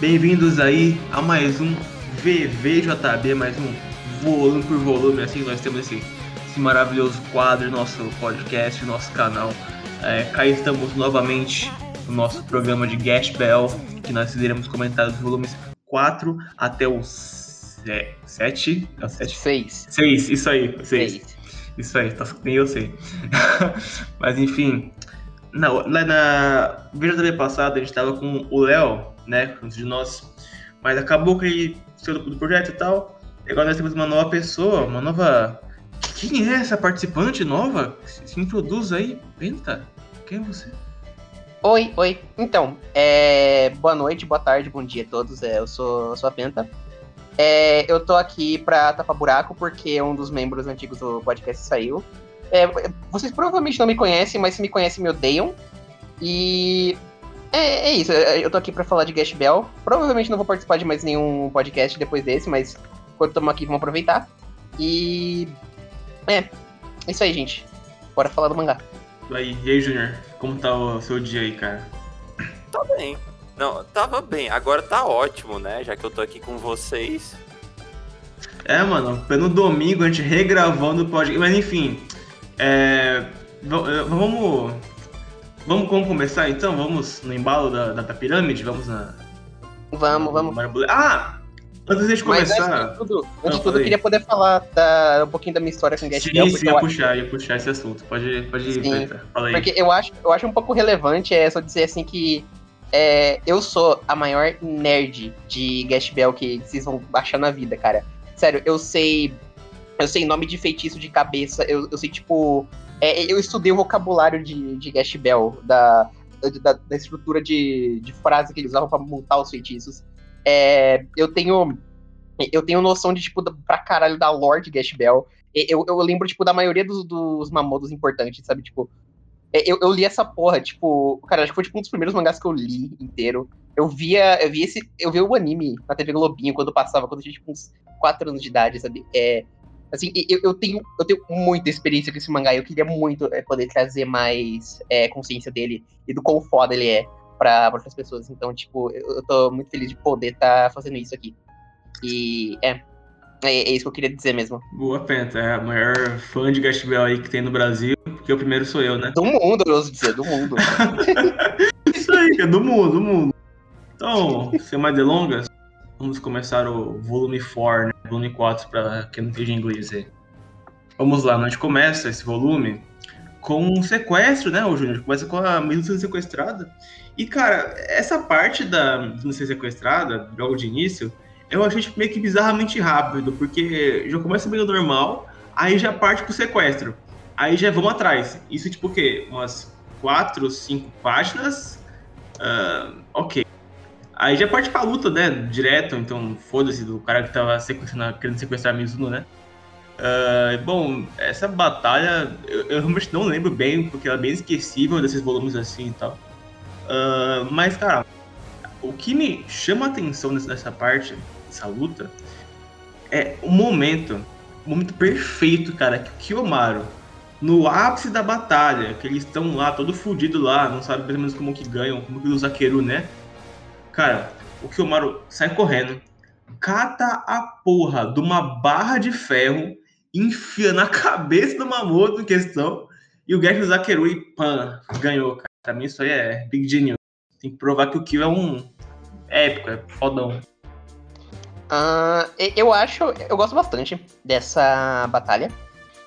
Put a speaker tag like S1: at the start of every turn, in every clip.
S1: Bem-vindos aí a mais um VVJB, mais um volume por volume, assim nós temos esse, esse maravilhoso quadro, nosso podcast, nosso canal. É, cá estamos novamente no nosso programa de Guest Bell, que nós iremos comentar os volumes 4 até o 7. É o 7?
S2: 6.
S1: 6, isso aí, 6. Isso aí, tá, nem eu sei. Mas enfim, na, na, na VJB passada a gente tava com o Léo, né, antes de nós, mas acabou que ele saiu do projeto e tal. E agora nós temos uma nova pessoa, uma nova. Quem é essa participante nova? Se, introduz aí, Penta. Quem é você?
S2: Oi, oi. Então, é... boa noite, boa tarde, bom dia a todos. É, eu sou, sou a Penta. É, eu tô aqui pra tapar buraco porque um dos membros antigos do podcast saiu. É, vocês provavelmente não me conhecem, mas se me conhecem, me odeiam. E é, é isso. Eu tô aqui pra falar de Guest Bell. Provavelmente não vou participar de mais nenhum podcast depois desse, mas enquanto estamos aqui, vamos aproveitar. E. É, é isso aí, gente. Bora falar do mangá.
S1: E aí, e aí, Junior? Como tá o seu dia aí, cara?
S3: Tá bem. Não, tava bem. Agora tá ótimo, né? Já que eu tô aqui com vocês.
S1: É, mano, pelo domingo a gente regravando o podcast. Mas enfim, é... vamos. Vamos, vamos começar então? Vamos no embalo da, da, da pirâmide? Vamos na.
S2: Vamos, vamos.
S1: Ah! Antes de começar.
S2: Mas, antes de tudo, antes de tudo eu queria poder falar da, um pouquinho da minha história com Get
S1: Sim, sim, ia puxar, ia puxar esse assunto. Pode, pode ir,
S2: Fala aí. Porque eu acho, eu acho um pouco relevante é só dizer assim que é, eu sou a maior nerd de Guest Bell que vocês vão baixar na vida, cara. Sério, eu sei. Eu sei nome de feitiço de cabeça, eu, eu sei, tipo. É, eu estudei o vocabulário de, de Guest Bell, da, da, da, estrutura de, de frase que eles usavam pra montar os feitiços. É, eu tenho. Eu tenho noção de, tipo, pra caralho da lore de Guest Bell. Eu, eu lembro, tipo, da maioria dos, dos mamodos importantes, sabe? Tipo, é, eu, eu li essa porra, tipo, cara, acho que foi tipo um dos primeiros mangás que eu li inteiro. Eu via, eu via esse, eu via o anime na TV Globinho quando passava, quando eu tinha tipo uns 4 anos de idade, sabe? É, assim, eu, eu, tenho, eu tenho muita experiência com esse mangá, eu queria muito é, poder trazer mais é, consciência dele e do quão foda ele é para outras pessoas. Então, tipo, eu, eu tô muito feliz de poder estar tá fazendo isso aqui. E é, é, é, isso que eu queria dizer mesmo.
S1: Boa, Penta. É a maior fã de Gash Bell aí que tem no Brasil, porque o primeiro sou eu, né?
S2: Do mundo, eu ouso dizer, do mundo.
S1: isso aí, é do mundo, do mundo. Então, sem mais delongas, vamos começar o volume 4, né? Volume 4, para quem não entende inglês aí. Vamos lá, a gente começa esse volume com um sequestro, né, o Júnior? Começa com a menina sendo sequestrada. E, cara, essa parte da menina ser sequestrada, logo de início, eu achei tipo, meio que bizarramente rápido, porque já começa meio normal, aí já parte pro sequestro. Aí já vamos atrás. Isso, tipo, o quê? Umas quatro, cinco páginas? Uh, ok. Aí já parte pra luta, né? Direto, então foda-se do cara que tava sequestrando, querendo sequestrar a Mizuno, né? Uh, bom, essa batalha eu, eu, realmente não lembro bem, porque ela é bem esquecível desses volumes assim e tal. Uh, mas, cara, o que me chama a atenção nessa parte essa luta, é o momento, o momento perfeito, cara, que o Kiyomaru, no ápice da batalha, que eles estão lá, todo fudido lá, não sabe pelo menos como que ganham, como que usa Keru, né? Cara, o Kiyomaru sai correndo, cata a porra de uma barra de ferro, enfia na cabeça do Mamoto em questão, e o Gesh Zakeru e pan, ganhou, cara. Pra mim isso aí é big genius. Tem que provar que o Kyo é um épico, é fodão.
S2: Uh, eu acho, eu gosto bastante dessa batalha.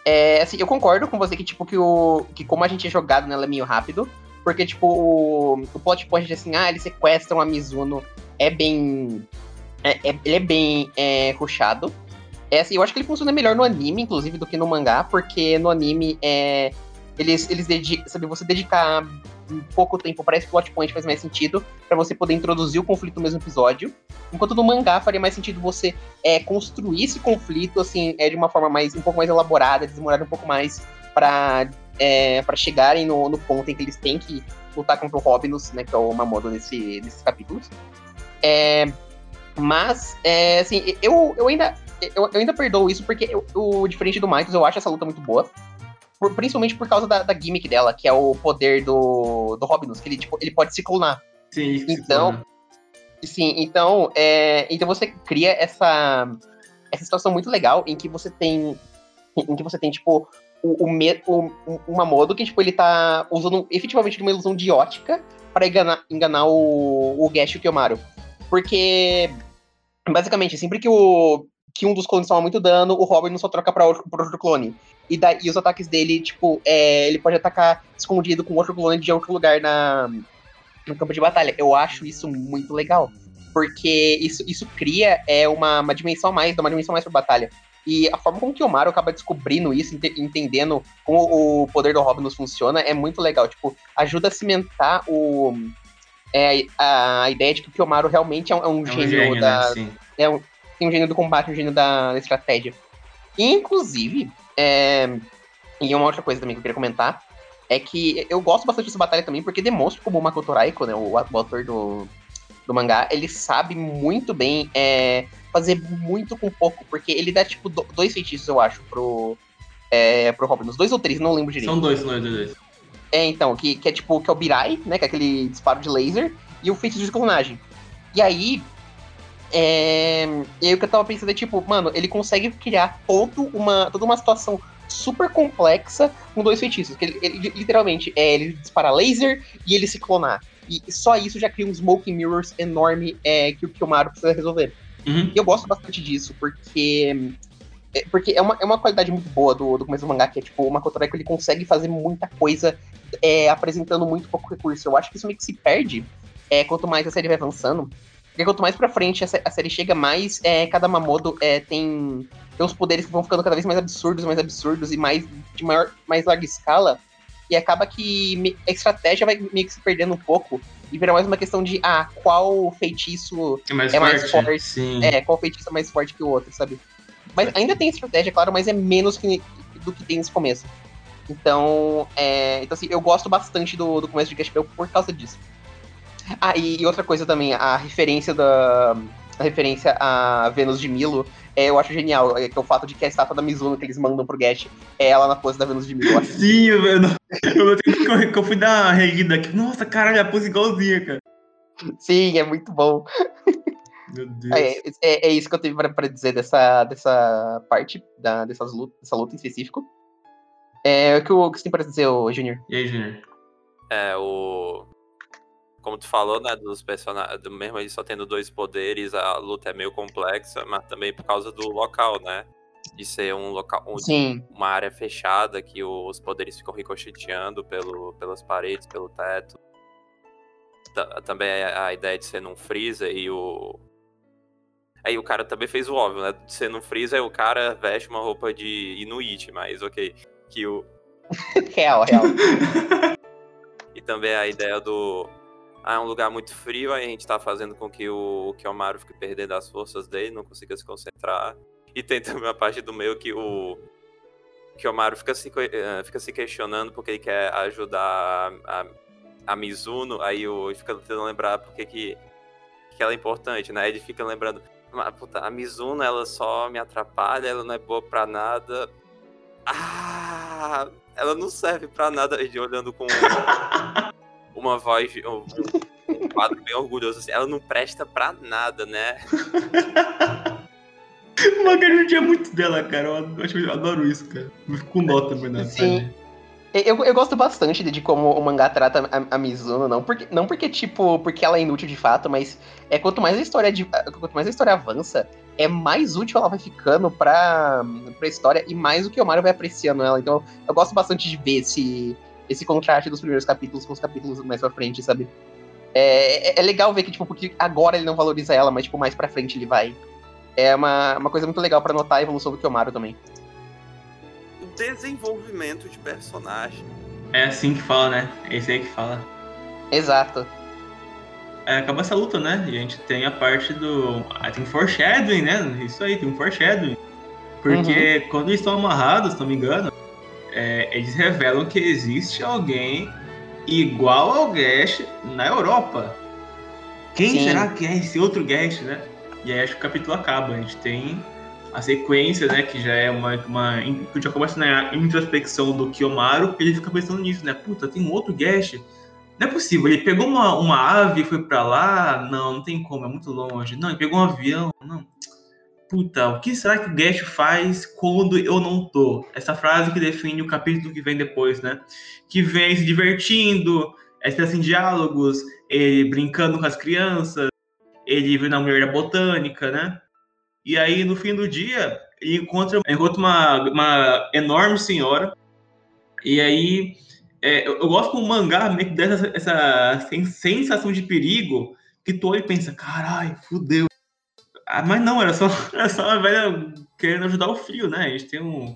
S2: É, assim, eu concordo com você que, tipo, que, o, que como a gente é jogado nela é meio rápido, porque, tipo, o, o plot point de assim, ah, eles sequestram a Mizuno é bem. É, é, ele é bem é, rushado. É, assim, eu acho que ele funciona melhor no anime, inclusive, do que no mangá, porque no anime é, eles, eles dedicam, sabe, você dedicar em pouco tempo para esse plot point faz mais sentido, para você poder introduzir o conflito no mesmo episódio. Enquanto no mangá faria mais sentido você é, construir esse conflito assim, é, de uma forma mais um pouco mais elaborada, demorar um pouco mais para é, para chegarem no, no, ponto em que eles têm que lutar contra o Robinus, né, que é o Mamodo desse, desses capítulos. É, mas, é, assim, eu, eu ainda eu, eu ainda perdoo isso porque eu, eu, diferente do Michaels, eu acho essa luta muito boa. Por, principalmente por causa da, da, gimmick dela, que é o poder do, do Robinus, que ele, tipo, ele pode se clonar.
S1: Sim,
S2: então, Sim, então, é, então você cria essa, essa situação muito legal em que você tem. Em que você tem, tipo, o, o, o, uma modo que, tipo, ele tá usando efetivamente uma ilusão de ótica para enganar, enganar o, o Gash e o Kiyomaru. Porque, basicamente, sempre que o, que um dos clones toma muito dano, o Robin só troca pra outro, outro clone. E, daí, os ataques dele, tipo, é, ele pode atacar escondido com outro clone de outro lugar na, no campo de batalha. Eu acho isso muito legal. Porque isso, isso cria é, uma, uma dimensão a mais, dá uma dimensão a mais pra batalha. E a forma como que o Mario acaba descobrindo isso, ent entendendo como o poder do Robin funciona, é muito legal. Tipo, ajuda a cimentar o, é, a, a ideia de que o Kiyomaru realmente é um, é um, é um gênio, gênio, da. Né? É um, tem um gênio do combate, um gênio da, da estratégia. inclusive, é, e uma outra coisa também que eu queria comentar é que eu gosto bastante dessa batalha também, porque demonstra como o Makoto Raiko, né, o, o autor do, do mangá, ele sabe muito bem é, fazer muito com pouco, porque ele dá, tipo, dois feitiços, eu acho, pro, é, pro Robin. Os dois ou três, não lembro direito.
S1: São dois, não é dois.
S2: É, então, que, que é tipo, que é o Birai, né, que é aquele disparo de laser, e o feitiço de clonagem. E aí, é... E aí o que eu tava pensando é, tipo, mano, ele consegue criar todo uma, toda uma situação super complexa com dois feitiços. Que ele, ele literalmente, é, ele dispara laser e ele se clonar. E só isso já cria um Smoking Mirrors enorme é, que o Kiyomaru precisa resolver. Uhum. E eu gosto bastante disso, porque. É, porque é uma, é uma qualidade muito boa do, do começo do mangá, que é tipo, o Makoto Reiko, ele consegue fazer muita coisa é, apresentando muito pouco recurso. Eu acho que isso meio que se perde é, quanto mais a série vai avançando. Porque quanto mais pra frente a, a série chega, mais é, cada Mamodo é, tem, tem uns poderes que vão ficando cada vez mais absurdos, mais absurdos e mais de maior, mais larga escala. E acaba que a estratégia vai meio que se perdendo um pouco. E vira mais uma questão de, ah, qual feitiço
S1: é mais, é mais forte.
S2: Sim. É, qual feitiço é mais forte que o outro, sabe? Mas ainda tem estratégia, claro, mas é menos que, do que tem nesse começo. Então, é, então assim, eu gosto bastante do, do começo de Gaspel por causa disso. Ah, e, e, outra coisa também, a referência da. A referência a Vênus de Milo, é, eu acho genial, é, que é o fato de que a estátua da Mizuno que eles mandam pro Gash é ela na pose da Vênus de Milo.
S1: Sim, eu, eu, eu, eu, eu fui dar uma reguida aqui. Nossa, caralho, a pose igualzinha, cara.
S2: Sim, é muito bom.
S1: Meu Deus.
S2: É, é, é isso que eu tive pra, pra, dizer dessa, dessa parte, da, dessas lutas, dessa luta em específico. É, o que, o que você tem pra dizer, Junior?
S1: E aí, Junior?
S3: É, o como tu falou, né, dos personagens, mesmo ele só tendo dois poderes, a luta é meio complexa, mas também por causa do local, né? De ser um local, um, uma área fechada que os poderes ficam ricocheteando pelo, pelas paredes, pelo teto. T também a ideia de ser num freezer e o. Aí o cara também fez o óbvio, né? De ser num freezer, o cara veste uma roupa de Inuit, mas ok. Que o.
S2: real, real.
S3: e também a ideia do ah, é um lugar muito frio, aí a gente tá fazendo com que o Kiyomaru fique perdendo as forças dele, não consiga se concentrar. E tem também a parte do meio que o Kiyomaru fica se, eh, fica se questionando porque ele quer ajudar a, a Mizuno, aí o, fica tentando lembrar porque que, que ela é importante, né? Ele fica lembrando, puta, a Mizuno ela só me atrapalha, ela não é boa pra nada. Ah, ela não serve pra nada, ele olhando com uma voz, um, um quadro bem orgulhoso assim. Ela não presta pra nada, né?
S1: o Magarinho tinha muito dela, cara. Eu, acho, eu adoro isso, cara. Eu fico com dó também, né?
S2: Sim. Eu, eu gosto bastante de como o mangá trata a, a, Mizuno, não porque, não porque, tipo, porque ela é inútil de fato, mas é quanto mais a história de, quanto mais a história avança, é mais útil ela vai ficando pra, pra história e mais o que o Mario vai apreciando ela. Então eu gosto bastante de ver esse, esse contraste dos primeiros capítulos com os capítulos mais pra frente, sabe? É, é, é, legal ver que, tipo, porque agora ele não valoriza ela, mas, tipo, mais pra frente ele vai. É uma, uma coisa muito legal para notar a evolução do Kiyomaru também.
S3: O desenvolvimento de personagem.
S1: É assim que fala, né? É esse aí que fala.
S2: Exato.
S1: É, acaba essa luta, né? E a gente tem a parte do. Ah, tem foreshadowing, né? Isso aí, tem um foreshadowing. Porque uhum. quando eles estão amarrados, se não me engano, é, eles revelam que existe alguém igual ao Gash na Europa. Quem Sim. será que é esse outro Gash, né? E aí acho que o capítulo acaba. A gente tem a sequência, né? Que já é uma. uma que já começa na introspecção do Kiyomaru, ele fica pensando nisso, né? Puta, tem um outro Gash. Não é possível, ele pegou uma, uma ave e foi pra lá? Não, não tem como, é muito longe. Não, ele pegou um avião, não. Puta, o que será que o Gash faz quando eu não tô? Essa frase que define o capítulo que vem depois, né? Que vem se divertindo, é assim, diálogos, ele brincando com as crianças, ele vendo a mulher da botânica, né? E aí, no fim do dia, ele encontra, encontra uma, uma enorme senhora. E aí, é, eu, gosto com o mangá meio que dessa essa sensação de perigo que e pensa, caralho, fudeu. Ah, mas não, era só, era só uma velha querendo ajudar o filho, né? A gente tem um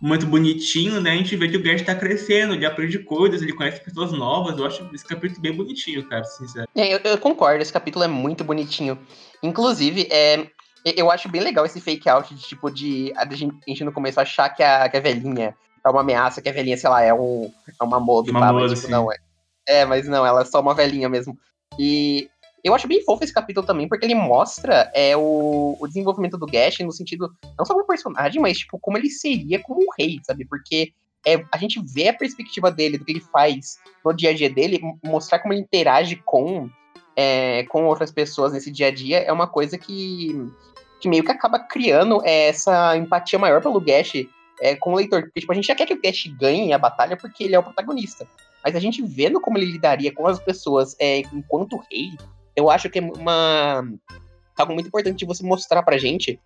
S1: momento bonitinho, né? A gente vê que o Gert tá crescendo, ele aprende coisas, ele conhece pessoas novas. Eu acho esse capítulo bem bonitinho, cara, sincero.
S2: É, eu, eu, concordo, esse capítulo é muito bonitinho. Inclusive, é, eu acho bem legal esse fake out de tipo de a gente no começo achar que a, que a velhinha é uma ameaça, que a velhinha, sei lá, é, um, é uma mob,
S1: uma moda, tipo,
S2: não é. É, mas não, ela é só uma velhinha mesmo. E eu acho bem fofo esse capítulo também, porque ele mostra é, o, o desenvolvimento do Gash no sentido, não só como personagem, mas tipo, como ele seria como um rei, sabe? Porque é, a gente vê a perspectiva dele, do que ele faz no dia a dia dele, mostrar como ele interage com, é, com outras pessoas nesse dia a dia, é uma coisa que, que meio que acaba criando é, essa empatia maior pelo Gash é, com o leitor. Porque tipo, a gente já quer que o Gash ganhe a batalha porque ele é o protagonista. Mas a gente vendo como ele lidaria com as pessoas é, enquanto rei, eu acho que é uma algo muito importante de você mostrar pra gente,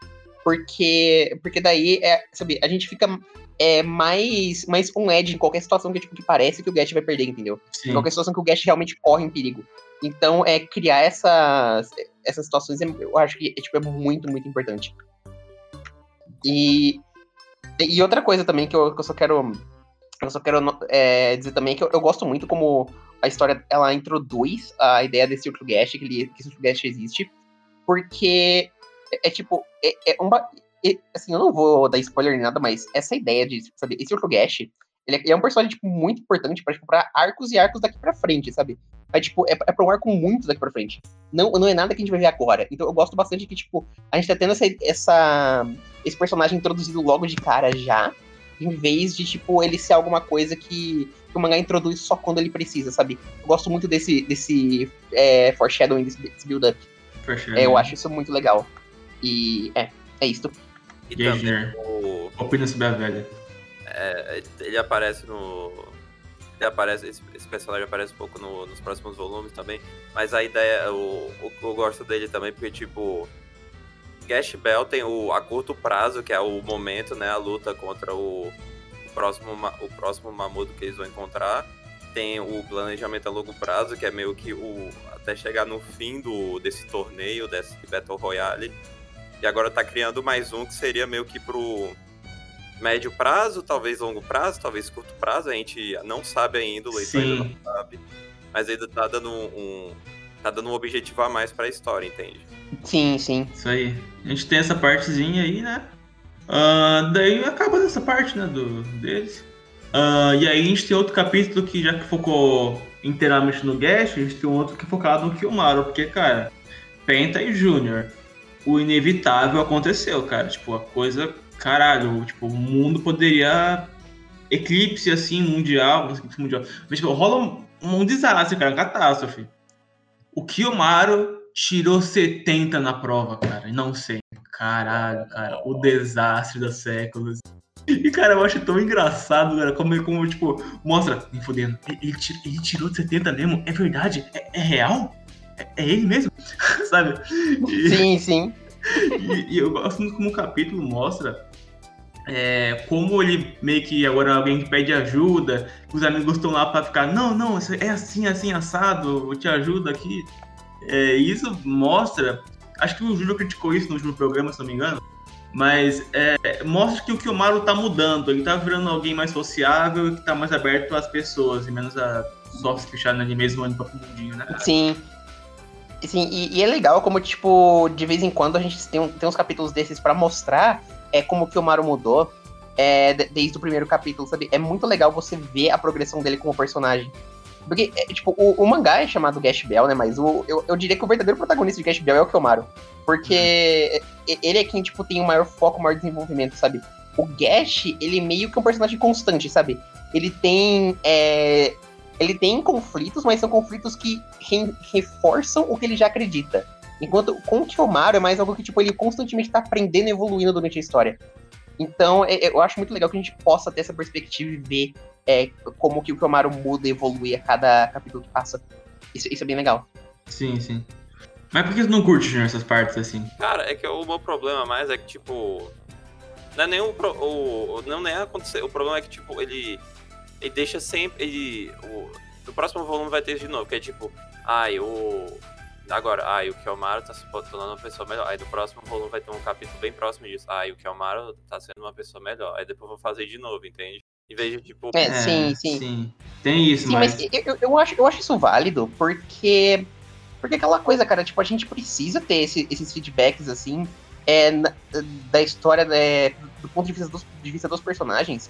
S2: porque porque daí é, sabe, a gente fica é, mais mais um edge em qualquer situação que tipo que parece que o Gash vai perder, entendeu? Sim. Em qualquer situação que o Gash realmente corre em perigo. Então, é criar essas essas situações, eu acho que é, tipo, é muito muito importante. E e outra coisa também que eu, que eu só quero eu só quero é, dizer também que eu, eu gosto muito como a história ela introduz a ideia desse círculo Gash, que, ele, que esse círculo Gash existe, porque é, é tipo, é, é uma, é, assim, eu não vou dar spoiler nem nada, mas essa ideia de, sabe, esse círculo Gash, ele é, é, um personagem, tipo, muito importante pra, tipo, pra arcos e arcos daqui pra frente, sabe? É, tipo, é, é pra um arco muito daqui pra frente. Não, não é nada que a gente vai ver agora. Então eu gosto bastante que, tipo, a gente tá tendo essa, essa, esse personagem introduzido logo de cara já, em vez de, tipo, ele ser alguma coisa que que o mangá introduz só quando ele precisa, sabe? Eu gosto muito desse, desse é, foreshadowing, desse, desse build-up. É, eu acho isso muito legal. E é, é isto.
S3: E também o...
S1: Opina sobre a velha.
S3: É, ele aparece no. Ele aparece, esse, esse personagem aparece um pouco no, nos próximos volumes também. Mas a ideia, o, o, eu gosto dele também, porque, tipo, Gash Bell tem o a curto prazo, que é o momento, né? A luta contra o, próximo, o próximo Mamudo que eles vão encontrar. Tem o planejamento a longo prazo, que é meio que o até chegar no fim do, desse torneio, desse Battle Royale. E agora tá criando mais um que seria meio que pro médio prazo, talvez longo prazo, talvez curto prazo. A gente não sabe ainda, o leitor ainda não sabe. Mas ainda tá dando um, tá dando um objetivo a mais pra história, entende?
S2: Sim, sim.
S1: Isso aí. A gente tem essa partezinha aí, né? Uh, daí acaba nessa parte, né, do, deles. Uh, e aí a gente tem outro capítulo que já que focou inteiramente no Gash, a gente tem um outro que é focado no Kilmaro, porque, cara, Penta e Júnior, o inevitável aconteceu, cara. Tipo, a coisa, caralho, tipo, o mundo poderia eclipse, assim, mundial, mundial. Mas, tipo, rola um, um desastre, cara, uma catástrofe. O Kilmaro tirou 70 na prova, cara, não sei. Caralho, cara, o desastre dos séculos. E, cara, eu acho tão engraçado, cara, como, como tipo, mostra, me fodendo, ele, ele, tirou de 70 mesmo? É verdade? É, é real? É, é, ele mesmo? Sabe?
S2: E, sim, sim.
S1: E, e, eu gosto muito como o capítulo mostra é, como ele meio que agora alguém pede ajuda, os amigos estão lá pra ficar, não, não, é assim, assim, assado, eu te ajudo aqui. É, isso mostra Acho que o Júlio criticou isso no último programa, se não me engano. Mas é, mostra que o Kiyomaru tá mudando. Ele tá virando alguém mais sociável e que tá mais aberto às pessoas, e menos a só se fechar ali mesmo no próprio mundinho, né?
S2: Sim. Sim, e, e, é legal como, tipo, de vez em quando a gente tem, tem uns capítulos desses para mostrar é, como o Kiyomaru mudou é, desde o primeiro capítulo, sabe? É muito legal você ver a progressão dele como personagem. Porque, é, tipo, o, o, mangá é chamado Gash Bell, né? Mas o, eu, eu diria que o verdadeiro protagonista de Gash Bell é o Kyomaru. Porque ele é quem, tipo, tem o maior foco, o maior desenvolvimento, sabe? O Gash, ele é meio que um personagem constante, sabe? Ele tem. É, ele tem conflitos, mas são conflitos que re reforçam o que ele já acredita. Enquanto com o Kiyomaru é mais algo que, tipo, ele constantemente tá aprendendo e evoluindo durante a história. Então, é, é, eu acho muito legal que a gente possa ter essa perspectiva e ver é, como que o Kiyomaru muda e evolui a cada capítulo que passa. Isso, isso é bem legal.
S1: Sim, sim. Mas por que você não curte essas partes assim?
S3: Cara, é que o meu problema mais é que, tipo. Não é nem o. o não nem acontecer. O problema é que, tipo, ele. Ele deixa sempre. Ele. O, no próximo volume vai ter isso de novo, que é tipo. Ai, o. Agora, ai, o Kiyomaru tá se tornando uma pessoa melhor. Aí no próximo volume vai ter um capítulo bem próximo disso. Ai, o Kiyomaru tá sendo uma pessoa melhor. Aí depois eu vou fazer de novo, entende? Em vez de, tipo.
S2: É, sim, sim.
S1: sim. Tem isso,
S2: Sim,
S1: mas.
S2: mas eu, eu, acho, eu acho isso válido, porque. Porque aquela coisa, cara, tipo, a gente precisa ter esse- esses feedbacks, assim, é, na- da história, né, do ponto de vista, dos, de vista dos personagens.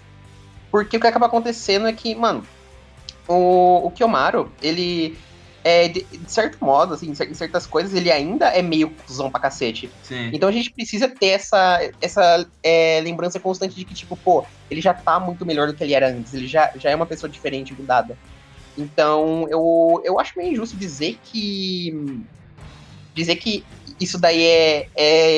S2: Porque o que acaba acontecendo é que, mano, o, o Kiyomaru, ele. É, de, de certo modo, assim, em cer- em certas coisas, ele ainda é meio cuzão pra cacete.
S1: Sim.
S2: Então a gente precisa ter essa, essa é, lembrança constante de que, tipo, pô, ele já tá muito melhor do que ele era antes, ele já, já é uma pessoa diferente, mudada. Então, eu, eu acho meio injusto dizer que. Dizer que isso daí é,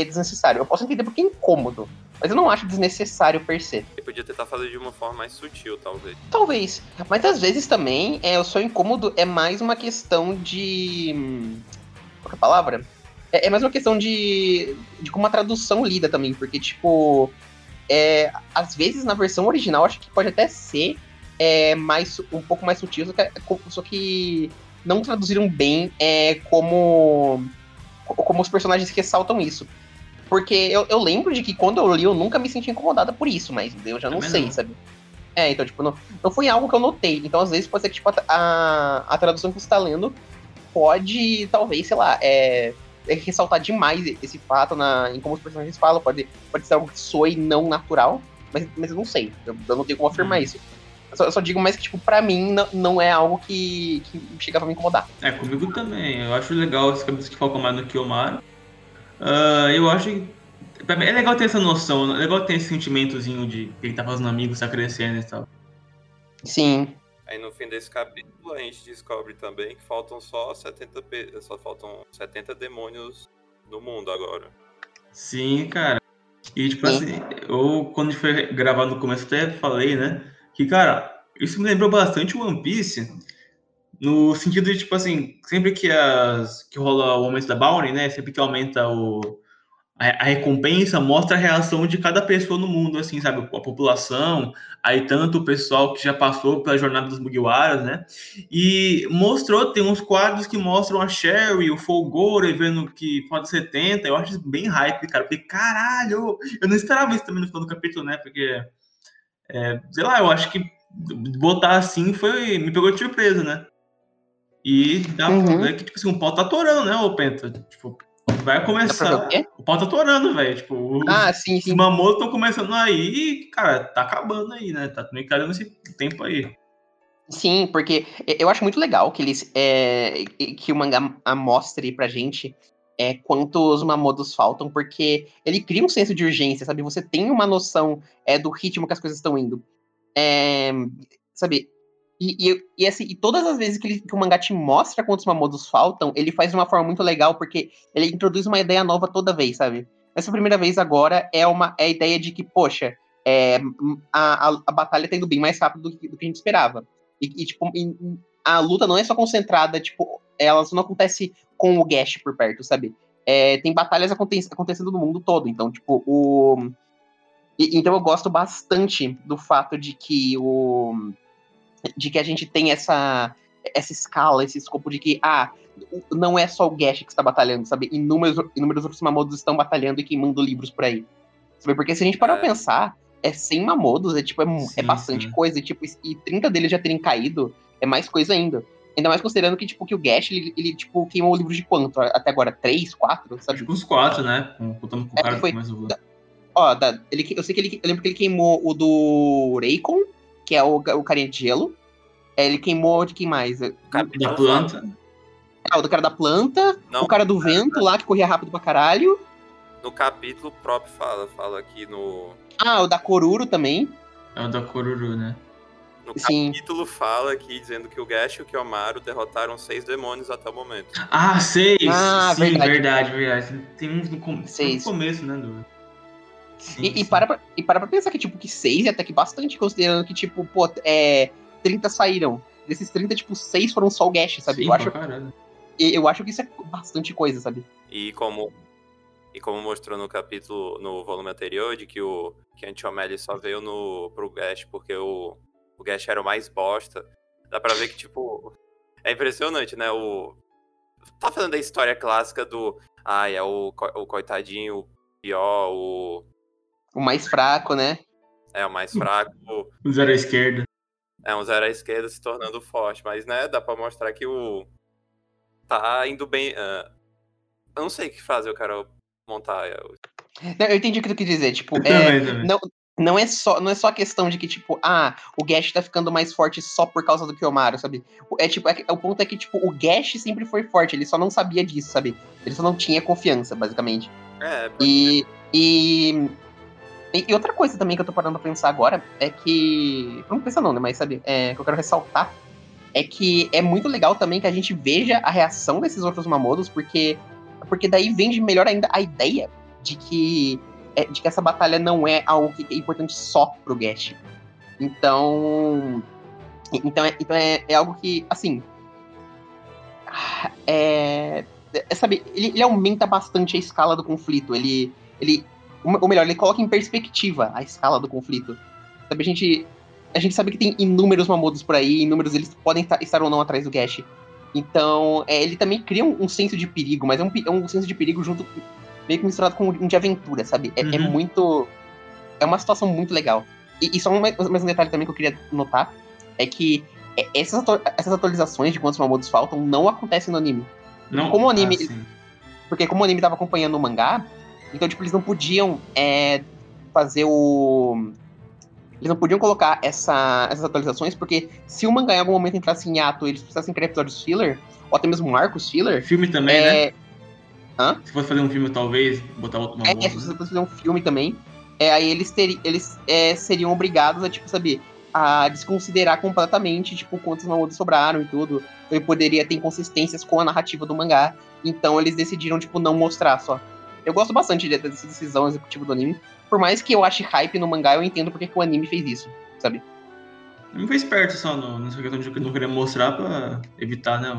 S2: é desnecessário. Eu posso entender porque é incômodo, mas eu não acho desnecessário per se.
S3: Ele podia tentar fazer de uma forma mais sutil, talvez.
S2: Talvez. Mas às vezes também é, o seu incômodo é mais uma questão de. hum, Qual que é a palavra? É, é mais uma questão de, de como a tradução lida também, porque, tipo. É, às vezes na versão original acho que pode até ser é, mais, um pouco mais sutil, só que, só que não traduziram bem é, como, como os personagens ressaltam isso. Porque eu, eu lembro de que quando eu li, eu nunca me senti incomodada por isso, mas eu já não
S1: Também
S2: sei,
S1: não.
S2: sabe? É, então, tipo, não, não foi algo que eu notei. Então, às vezes, pode ser que, tipo, a, a, tradução que você tá lendo pode, talvez, sei lá, é, é ressaltar demais esse fato na, em como os personagens falam. Pode, pode ser algo que soe não natural, mas, mas eu não sei. Eu, eu não tenho como afirmar
S1: Hum.
S2: isso. Eu só, eu só digo mais que, tipo, pra mim, não, não é algo que, que chegava a me incomodar.
S1: É, comigo também. Eu acho legal esse capítulo que focam mais no Kiyomaru. Ah, eu acho que. mim É legal ter essa noção, é legal ter esse sentimentozinho de que ele tá fazendo amigos, tá crescendo e tal.
S2: Sim.
S3: Aí no fim desse capítulo a gente descobre também que faltam só 70 pe- só faltam 70 demônios no mundo agora.
S1: Sim, cara. E tipo
S2: Sim.
S1: assim, eu quando a gente foi gravar no começo até falei, né? Que, cara, isso me lembrou bastante One Piece. No sentido de, tipo assim, sempre que as. que rola o aumento da Bounty, né? Sempre que aumenta o. A, a recompensa mostra a reação de cada pessoa no mundo, assim, sabe? A população, aí tanto o pessoal que já passou pela jornada dos Mugiwaras, né? E mostrou, tem uns quadros que mostram a Sherry, o Folgore vendo que pode 70. Eu acho isso bem hype, cara. Porque, caralho, eu não esperava isso também no final do capítulo, né? Porque, é, sei lá, eu acho que botar assim foi. me pegou de surpresa, né? E dá pra
S2: Uhum.
S1: ver que, tipo assim, o pau tá atorando, né, ô Penta? Tipo, vai começar.
S2: o?
S1: O pau tá atorando, velho. Tipo, os,
S2: Ah, sim,
S1: os
S2: sim.
S1: Mamoto estão começando aí e, cara, tá acabando aí, né? Tá meio carando esse tempo aí.
S2: Sim, porque eu acho muito legal que eles é, que o mangá mostre pra gente é, quantos mamodos faltam, porque ele cria um senso de urgência, sabe? Você tem uma noção é, do ritmo que as coisas estão indo. É, sabe? E, e, e, assim, e todas as vezes que, ele- que o mangá te mostra quantos mamodos faltam, ele faz de uma forma muito legal, porque ele introduz uma ideia nova toda vez, sabe? Essa primeira vez agora é uma é a ideia de que, poxa, é, a, a, a batalha tá indo bem mais rápido do que, do que a gente esperava. E, e, tipo, a luta não é só concentrada, tipo, ela só não acontece com o Gash por perto, sabe? É, tem batalhas aconte- acontecendo no mundo todo. Então, tipo, o. e- então eu gosto bastante do fato de que o. De que a gente tem essa, essa escala, esse escopo de que, ah, o- não é só o Gash que está batalhando, sabe? Inúmeros, inúmeros outros Mamodos estão batalhando e queimando livros por aí. Sabe? Porque se a gente parar
S3: É.
S2: pra pensar, é 100 Mamodos, é tipo, é, é
S1: Sim,
S2: bastante
S1: sim.
S2: coisa, e, tipo, e 30 deles já terem caído, é mais coisa ainda. Ainda mais considerando que, tipo, que o Gash, ele, ele, tipo, queimou livros de quanto? Até agora? Três, quatro, sabe?
S1: Que uns quatro, né? Contando com o
S2: É,
S1: cara
S2: foi-
S1: que começa o
S2: Ó, da- ele, eu sei que ele. Eu lembro que ele queimou o do Raycon, que é o, o carinha de gelo. É, ele queimou de quem mais? É,
S3: Capítulo
S1: da planta.
S2: o do cara da planta,
S3: Não,
S2: o cara do vento lá, que corria rápido pra caralho.
S3: no capítulo próprio fala, fala aqui no
S2: Ah, o da Koruro também.
S1: É o da Koruru, né?
S3: No
S2: Sim.
S3: capítulo fala aqui dizendo que o Gash e o Kiyomaru derrotaram seis demônios até o momento.
S1: Ah, seis!
S2: Ah,
S1: Sim,
S2: verdade.
S1: verdade, verdade. Tem uns no, com...
S2: Seis.
S1: no começo, né? Do... Sim,
S2: E, e para pra, e para pra pensar que, tipo, que seis é até que bastante, considerando que, tipo, pô, é, 30 saíram. Desses 30, tipo, seis foram só o Gash, sabe?
S1: Sim,
S2: eu, acho,
S1: caralho.
S2: eu acho que isso é bastante coisa, sabe?
S3: E como e como mostrou no capítulo, no volume anterior, de que o que Antiomeli só veio no, pro Gash porque o, o Gash era o mais bosta, dá pra ver que, tipo, é impressionante, né? O, tá falando da história clássica do, ai, é o, o coitadinho, o pior, o,
S2: O mais fraco, né?
S3: é o mais fraco,
S1: O zero à esquerda.
S3: é um zero à esquerda se tornando forte, mas, né, dá pra mostrar que o, tá indo bem, ah, eu não sei que frase eu quero montar, eu-
S2: Não, Eu entendi o que tu quis dizer, tipo, é,
S1: também, também.
S2: não, não é só não é só a questão de que tipo ah o Gash tá ficando mais forte só por causa do Kiyomaru sabe O- é tipo é o ponto é que tipo o Gash sempre foi forte ele só não sabia disso sabe ele só não tinha confiança basicamente
S3: é,
S2: e e e e outra coisa também que eu tô parando pra pensar agora é que não pensa não né mas sabe é, que eu quero ressaltar é que é muito legal também que a gente veja a reação desses outros Mamodos porque porque daí vende melhor ainda a ideia de que é, de que essa batalha não é algo que é importante só pro Gash. Então. Então é, então é, é algo que, assim. É, é, sabe, ele, ele aumenta bastante a escala do conflito. Ele. ele ou melhor, ele coloca em perspectiva a escala do conflito. Sabe, a gente. A gente sabe que tem inúmeros mamodos por aí, inúmeros eles podem estar, ou não atrás do Gash. Então, é, ele também cria um, um senso de perigo, mas é um, é um senso de perigo junto meio que misturado com um de aventura, sabe? É, é
S1: Uhum.
S2: muito. É uma situação muito legal. E, e só um, mais um detalhe também que eu queria notar é que é, essas, atu- essas atualizações de quantos mamodos faltam não acontecem no anime.
S1: Não,
S2: como o anime-
S1: ah.
S2: Porque como o anime tava acompanhando o mangá, então, tipo, eles não podiam é, fazer o. Eles não podiam colocar essa- essas atualizações, porque se o mangá em algum momento entrasse em ato eles precisassem criar episódios filler, ou até mesmo arcos filler,
S1: Filme também, né?
S2: é,
S1: Se fosse fazer um filme, talvez, botar outro
S2: É, se fosse fazer um filme também, é, aí eles, teri, eles é, seriam obrigados a, tipo, saber, a desconsiderar completamente, tipo, quantos mamodos sobraram e tudo. Então ele poderia ter inconsistências com a narrativa do mangá. Então eles decidiram, tipo, não mostrar só. Eu gosto bastante de- dessa decisão executiva do anime. Por mais que eu ache hype no mangá, eu entendo porque que o anime fez isso, sabe?
S1: Não foi esperto só no, nessa questão de não querer mostrar pra evitar, né?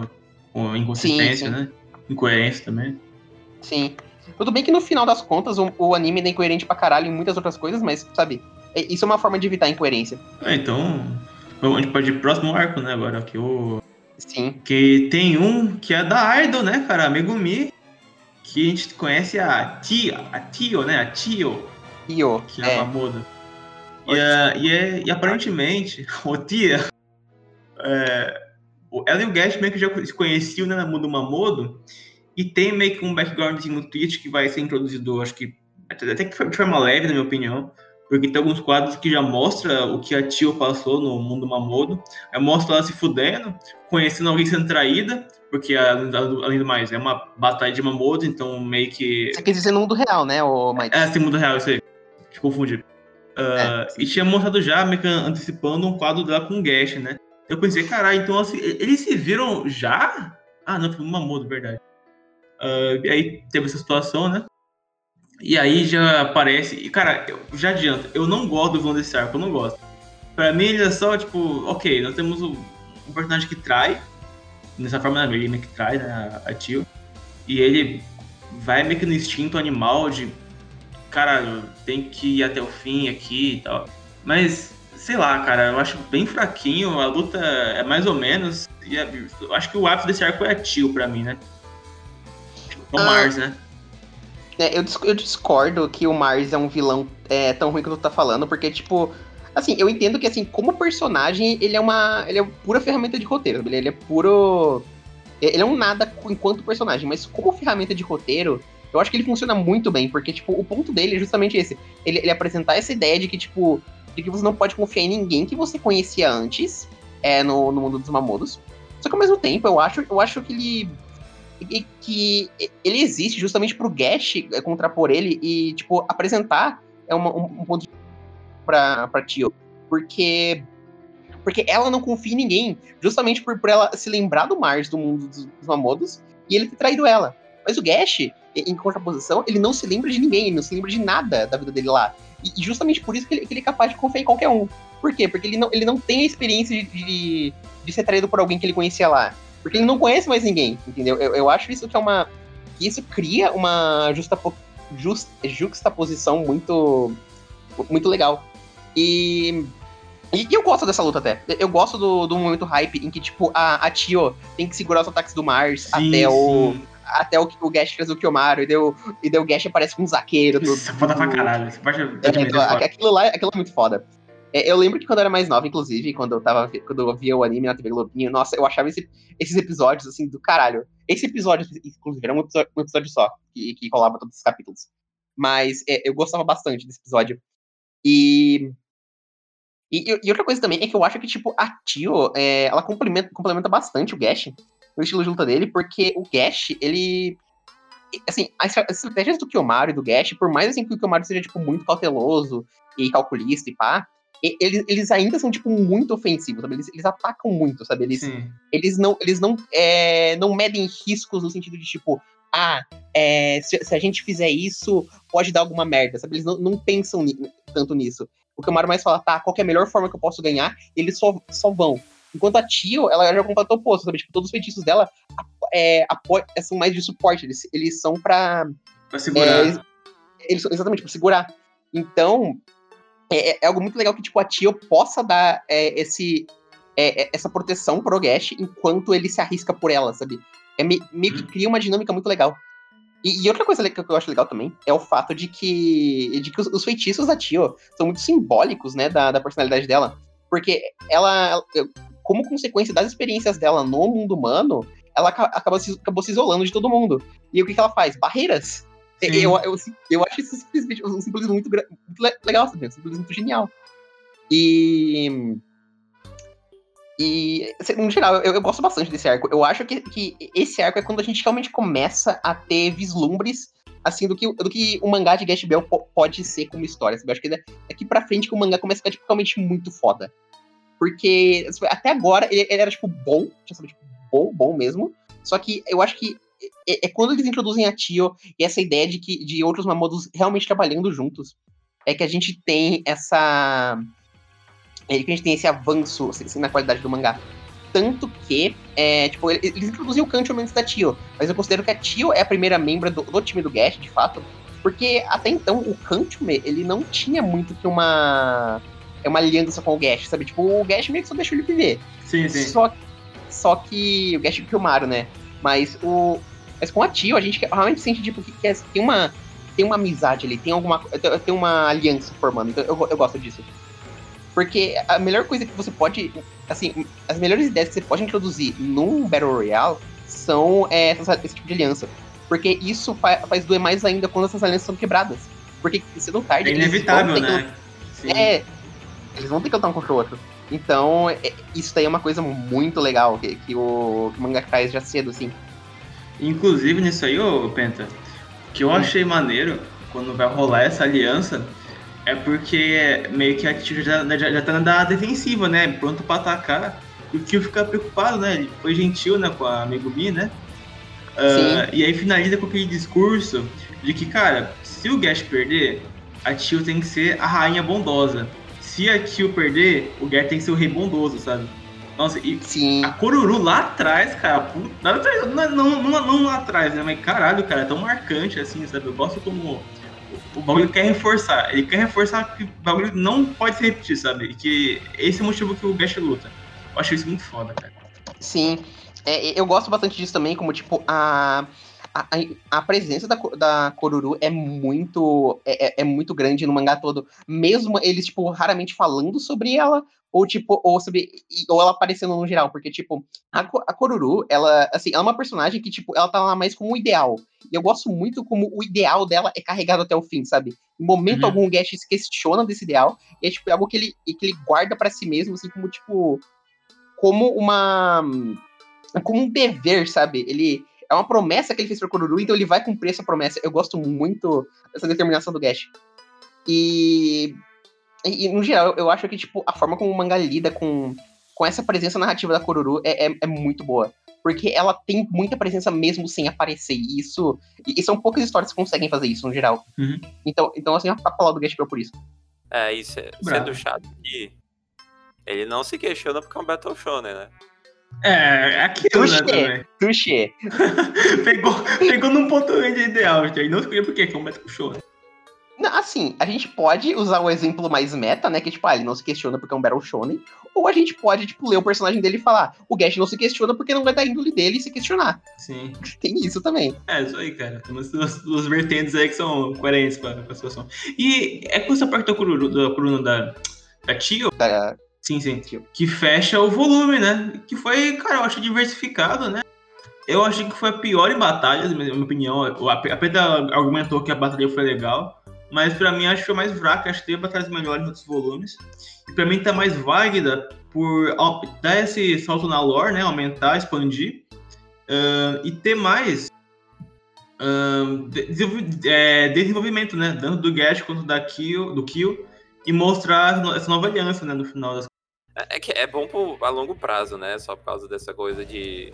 S1: A inconsistência,
S2: Sim, sim.
S1: né? Incoerência também.
S2: Sim. Tudo bem que no final das contas o, o anime é incoerente pra caralho em muitas outras coisas, mas, sabe, é- isso é uma forma de evitar a incoerência.
S1: Ah, então. A gente pode ir pro próximo arco, né? Agora que o.
S2: Sim.
S1: Que tem um que é da Idol, né, cara? Megumi. Que a gente conhece a Tia, a Tio, né? A Tio,
S2: Io.
S1: que é,
S2: É.
S1: a Mamoda. E, e, é- e aparentemente, o Tia. é, ela e o Gash meio que já se conheciam né, na Mundo Mamodo. E tem meio que um background no Twitch que vai ser introduzido, acho que até que de forma leve, na minha opinião. Porque tem alguns quadros que já mostra o que a Tio passou no mundo Mamodo. Mostra ela se fudendo, conhecendo alguém sendo traída, porque além do mais, é uma batalha de Mamodo, então meio que
S2: Você quis dizer no mundo real, né, ô Mike?
S1: é, sim, mundo real, isso aí. Te confundi. Ah, e tinha mostrado já, meio que antecipando um quadro dela com o Gash, né? Eu pensei, caralho, então assim, eles se viram já? Ah, não, foi uma muda, verdade. Ah, e aí teve essa situação, né? E aí já aparece. E, cara, eu já adianto, eu não gosto do vilão desse arco, eu não gosto. Pra mim, ele é só, tipo, ok, nós temos um, um personagem que trai. Nessa forma, né? Ele meio que trai, né? A, tio. E ele vai meio que no instinto animal de cara, tem que ir até o fim aqui e tal. Mas, sei lá, cara, eu acho bem fraquinho, a luta é mais ou menos. E é- eu acho que o ápice desse arco é a Tio pra mim, né? O
S2: Ah.
S1: Mars, né?
S2: É, eu, eu discordo que o Mars é um vilão é, tão ruim que tu tá falando, porque, tipo, assim, eu entendo que, assim, como personagem, ele é uma. Ele é pura ferramenta de roteiro, ele é puro. Ele é um nada enquanto personagem, mas como ferramenta de roteiro, eu acho que ele funciona muito bem, porque, tipo, o ponto dele é justamente esse. Ele, ele apresentar essa ideia de que, tipo, de que você não pode confiar em ninguém que você conhecia antes é, no, no mundo dos mamodos. Só que ao mesmo tempo, eu acho, eu acho que ele que ele existe justamente pro Gash é, contrapor ele e, tipo, apresentar é uma- um, um ponto de pra, pra Tio. Porque Porque ela não confia em ninguém, justamente por, por ela se lembrar do Mars, do mundo dos, dos Mamodos, e ele ter traído ela. Mas o Gash, em contraposição, ele não se lembra de ninguém, ele não se lembra de nada da vida dele lá. E, justamente por isso que ele, que ele, é capaz de confiar em qualquer um. Por quê? Porque ele não, ele não tem a experiência de, de, de, ser traído por alguém que ele conhecia lá. Porque ele não conhece mais ninguém, entendeu? Eu, eu acho isso que é uma. que isso cria uma justapo, just, juxtaposição muito. muito legal. E. E, eu gosto dessa luta até. Eu gosto do, do momento hype em que, tipo, a, a Tio tem que segurar os ataques do Mars sim, até o. Sim até o, o Gash fez o Kiyomaru, e deu, e deu o Gash aparece com um zaqueiro.
S1: Isso é foda pra caralho. Essa parte é,
S2: é, aquilo lá aquilo é muito foda. É, eu lembro que quando eu era mais nova, inclusive, quando eu tava quando eu via o anime na TV Globinho, nossa, eu achava esse, esses episódios assim do caralho. Esse episódio, inclusive, era um episódio, um episódio só, que, que rolava todos os capítulos. Mas é, eu gostava bastante desse episódio. E, e, e. outra coisa também é que eu acho que, tipo, a Tio, é, ela complementa, complementa bastante o Gash no estilo de luta dele, porque o Gash, ele. Assim, as estratégias do Kiyomaru e do Gash, por mais assim que o Kiyomaru seja, tipo, muito cauteloso e calculista e pá, eles, eles ainda são, tipo, muito ofensivos, sabe? Eles, eles atacam muito, sabe? Eles, eles não, eles não, é, não medem riscos no sentido de, tipo, ah, é, se, se, a gente fizer isso, pode dar alguma merda, sabe? Eles não, não pensam ni, tanto nisso. O Kiyomaru mais fala, tá, qual é a melhor forma que eu posso ganhar? Eles só, só vão. Enquanto a Tio, ela já completou o oposto, sabe? Tipo, todos os feitiços dela é, é, são mais de suporte, eles, eles são pra.
S1: Pra segurar.
S2: É, eles, exatamente, pra segurar. Então, é, é, algo muito legal que, tipo, a Tio possa dar é, esse, é, é, essa proteção pro Gash enquanto ele se arrisca por ela, sabe? É meio que hum. cria uma dinâmica muito legal. E, e, outra coisa que eu acho legal também é o fato de que, de que os, os feitiços da Tio são muito simbólicos, né, da, da personalidade dela. Porque ela, como consequência das experiências dela no mundo humano, ela acaba se, acabou se isolando de todo mundo. E o que, que ela faz? Barreiras. Eu, eu, eu, acho isso simplesmente um simbolismo muito, muito legal, sabe? Um simbolismo muito genial. E. E, assim, no geral, eu, eu, gosto bastante desse arco. Eu acho que, que esse arco é quando a gente realmente começa a ter vislumbres assim, do que, do que o mangá de Gash Bell pode ser como história. Sabe? Eu acho que daqui pra frente que o mangá começa a ficar tipo, realmente muito foda. Porque assim, até agora ele, ele era, tipo, bom, sabe, tipo, bom, bom mesmo. Só que eu acho que é, é, quando eles introduzem a Tio e essa ideia de que de outros Mamodos realmente trabalhando juntos, é que a gente tem essa. É que a gente tem esse avanço assim, na qualidade do mangá. Tanto que, é, tipo, eles introduzem o Kancho antes da Tio, mas eu considero que a Tio é a primeira membro do, do time do Gash, de fato, porque até então o Kanchume, ele não tinha muito que uma é uma aliança com o Gash, sabe? Tipo, o Gash meio que só deixou ele viver.
S1: Sim, sim.
S2: Só, só que o Gash e o Mario, né? Mas o. Mas com a Tio, a gente realmente sente, tipo, que, que é, tem uma. Tem uma amizade ali, tem alguma. Tem uma aliança formando. Então eu, eu gosto disso. Porque a melhor coisa que você pode. Assim, as melhores ideias que você pode introduzir num Battle Royale são é, esse tipo de aliança. Porque isso faz, faz doer mais ainda quando essas alianças são quebradas. Porque se não tarde.
S1: É inevitável, né?
S2: Que... É, eles vão ter que lutar um contra o outro. Então, é, isso daí é uma coisa muito legal que, que, o, que o manga faz já cedo, assim.
S1: Inclusive nisso aí, ô Penta, que eu hum. achei maneiro quando vai rolar essa aliança é porque meio que a Tio já, já, já tá na defensiva, né? Pronto pra atacar. E o Kyo fica preocupado, né? Ele foi gentil né, com a Megumi, né? Uh, e aí finaliza com aquele discurso de que, cara, se o Gash perder, a Tio tem que ser a rainha bondosa se a Tio perder, o Gert tem que ser o rei bondoso, sabe? Nossa, e
S2: Sim.
S1: a Coruru lá atrás, cara, puta, não, não, não, não, lá atrás, né? Mas caralho, cara, é tão marcante assim, sabe? Eu gosto como o, bagulho quer reforçar. Ele quer reforçar que o bagulho não pode se repetir, sabe? Que esse é o motivo que o Gash luta. Eu acho isso muito foda, cara.
S2: Sim. É, eu gosto bastante disso também, como, tipo, a a, a, presença da, da Koruru é muito é, é, é, muito grande no mangá todo. Mesmo eles, tipo, raramente falando sobre ela, ou tipo, ou sobre. Ou ela aparecendo no geral, porque, tipo, a, a Koruru, ela, assim, ela é uma personagem que, tipo, ela tá lá mais como o ideal. E eu gosto muito como o ideal dela é carregado até o fim, sabe? Em momento uhum. algum, o Gash se questiona desse ideal, e é, tipo, é algo que ele, que ele guarda para si mesmo, assim, como, tipo. Como uma. Como um dever, sabe? Ele, é uma promessa que ele fez pro Kururu, então ele vai cumprir essa promessa. Eu gosto muito dessa determinação do Gash. E, e, no geral, eu acho que, tipo, a forma como o mangá lida com, com essa presença narrativa da Kururu é, é, é, muito boa. Porque ela tem muita presença mesmo sem aparecer. E isso. E são poucas histórias que conseguem fazer isso, no geral.
S1: Uhum.
S2: Então, então, assim, a falar do Gaspel por isso.
S3: É, isso é, sendo chato que ele não se questiona porque é um Battle Shonen, né?
S1: É, é aquilo,
S2: Tuxê,
S1: né, também.
S2: Tuxê.
S1: pegou, pegou num ponto ideal, e não escolheu porque que é um Battle Shonen.
S2: Assim, a gente pode usar o exemplo mais meta, né? Que, tipo, ah, ele não se questiona porque é um Battle Shonen. Ou a gente pode, tipo, ler o personagem dele e falar, o Gash não se questiona porque não vai dar índole dele e se questionar.
S1: Sim.
S2: Tem isso também.
S1: É, isso aí, cara. Tem umas duas, duas vertentes aí que são coerentes com a, situação. E é com essa parte da coluna da, coluna da, da Tio.
S2: Da...
S1: Sim, sim. Que fecha o volume, né? Que foi, cara, eu acho diversificado, né? Eu achei que foi a pior em batalhas, na minha opinião. A Pedra argumentou que a batalha foi legal. Mas para mim acho mais fraca, acho que teve batalhas melhores em outros volumes. E para mim tá mais válida por dar esse salto na lore, né? Aumentar, expandir. Uh, e ter mais uh, é, desenvolvimento, né? Tanto do Gash quanto da Kill, do Kill. E mostrar essa nova aliança, né? No final das
S3: é, é que é bom pro, a longo prazo, né? Só por causa dessa coisa de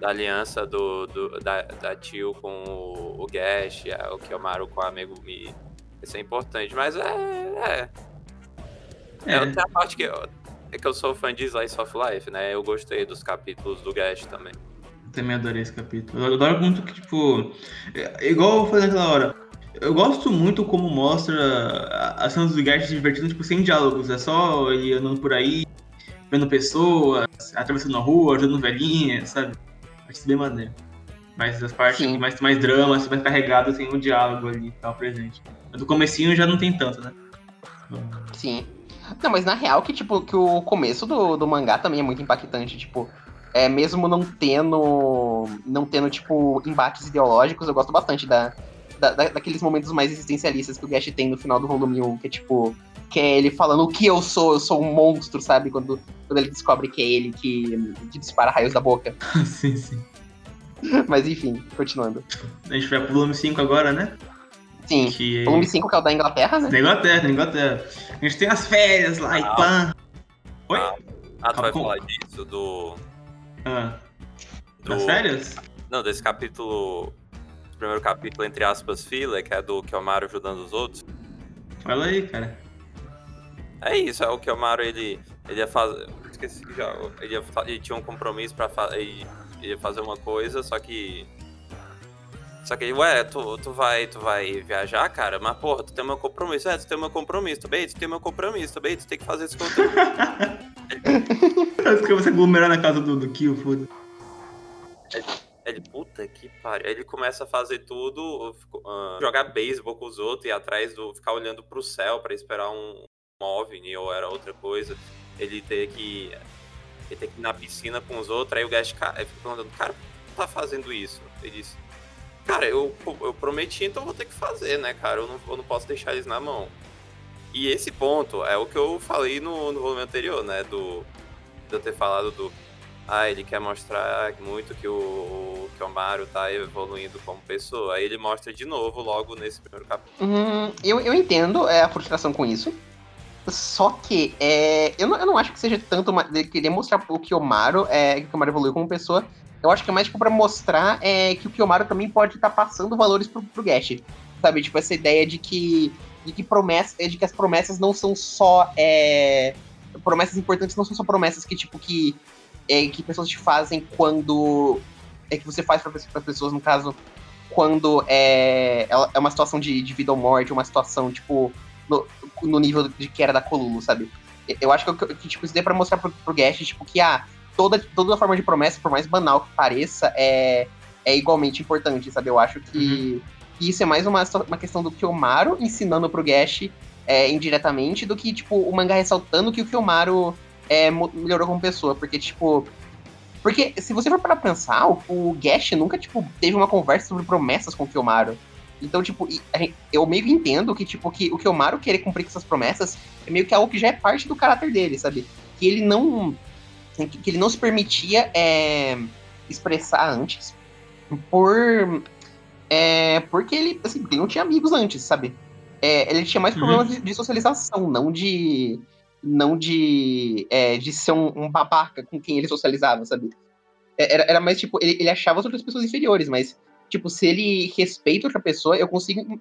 S3: da aliança do, do da, da Tio com o, o Gash, o Kiyomaru com a Megumi. Isso é importante, mas é. É, é. é outra parte que eu, é que eu sou fã de Slice of Life, né? Eu gostei dos capítulos do Gash também.
S1: Eu também adorei esse capítulo. Eu adoro muito que, tipo. É, igual eu falei naquela hora. Eu gosto muito como mostra as cenas do Gash se divertindo, tipo, sem diálogos. É só ele andando por aí, vendo pessoas, atravessando a rua, ajudando velhinhas, sabe? Acho bem maneiro. Mas as partes Sim. mais, mais drama, mais carregadas, tem um diálogo ali e tal presente. Do comecinho já não tem tanto, né?
S2: Sim. Não, mas na real que, tipo, que o começo do, do mangá também é muito impactante, tipo, é, mesmo não tendo, não tendo, tipo, embates ideológicos, eu gosto bastante da, da, daqueles momentos mais existencialistas que o Gash tem no final do volume 1, que é, tipo, que é ele falando o que eu sou, eu sou um monstro, sabe? Quando, quando ele descobre que é ele que, que dispara raios da boca.
S1: sim, sim.
S2: Mas enfim, continuando.
S1: A gente vai pro volume 5 agora, né?
S2: Sim. Que... Volume 5 que é o da Inglaterra, né?
S1: Da Inglaterra, da Inglaterra. A gente tem as férias lá ah. e pã.
S3: Oi? Ah, ah tu vai falar disso, do.
S1: Ah. Do... Das férias?
S3: Não, desse capítulo. Primeiro capítulo, entre aspas, fila, que é do Kiyomaru ajudando os outros.
S1: Fala aí, cara.
S3: É isso, é o Kiyomaru, ele, ele ia fazer. Esqueci já. Ele, ia, ele tinha um compromisso pra fazer. Ele ia fazer uma coisa, só que só que, ué, tu, tu, vai, tu vai viajar, cara? Mas, porra, tu tem meu compromisso. É, tu tem meu compromisso, também, tu tem meu compromisso, também, tu tem que fazer esse conteúdo.
S1: Acho que você aglomerar na casa do, do Kill, foda.
S3: Ele, puta que pariu. Ele começa a fazer tudo, uh, jogar beisebol com os outros e atrás do. ficar olhando pro céu para esperar um, um OVNI ou era outra coisa. Ele ter que. Ele ter que ir na piscina com os outros, aí o Gash fica perguntando, cara, por que tá fazendo isso? Ele disse, Cara, eu, eu prometi, então vou ter que fazer, né, cara? Eu não, eu não posso deixar eles na mão. E esse ponto é o que eu falei no, no volume anterior, né? Do, de eu ter falado do. Ah, ele quer mostrar muito que o, que o Mario tá evoluindo como pessoa. Aí ele mostra de novo logo nesse primeiro capítulo.
S2: Hum, eu, eu entendo é, a frustração com isso. Só que é, eu, não, eu não acho que seja tanto uma, ele querer mostrar o Kiyomaru, é, que o Kiyomaru evoluiu como pessoa, eu acho que é mais tipo, pra mostrar é, que o Kiyomaru também pode estar tá passando valores pro, pro Gash. Sabe? Tipo, essa ideia de que, de que, promessa, de que as promessas não são só. É, promessas importantes não são só promessas que, tipo, que, é, que pessoas te fazem quando. É que você faz para as pessoas, no caso, quando é, é uma situação de, de vida ou morte, uma situação, tipo, no, no nível de que era da Colulu, sabe? Eu acho que, que tipo, isso é pra mostrar pro, pro Gash, tipo, que, ah, toda, toda forma de promessa, por mais banal que pareça, é, é igualmente importante, sabe? Eu acho que, uhum. isso é mais uma, uma questão do Kiyomaru ensinando pro Gash é, indiretamente do que, tipo, o mangá ressaltando que o Kiyomaru é, melhorou como pessoa. Porque, tipo. Porque se você for para pensar, o, o Gash nunca, tipo, teve uma conversa sobre promessas com o Kiyomaru. Então, tipo, eu meio que entendo que, tipo, que o Kiyomaru querer cumprir com essas promessas é meio que algo que já é parte do caráter dele, sabe? Que ele não que, que ele não se permitia é, expressar antes, por é, porque ele, assim, ele não tinha amigos antes, sabe? É, ele tinha mais uhum. problemas uhum. de, de, socialização, não de, não de, é, de ser um, um, babaca com quem ele socializava, sabe? É, era, era mais tipo, ele, ele achava as outras pessoas inferiores, mas, tipo, se ele respeita outra pessoa, eu consigo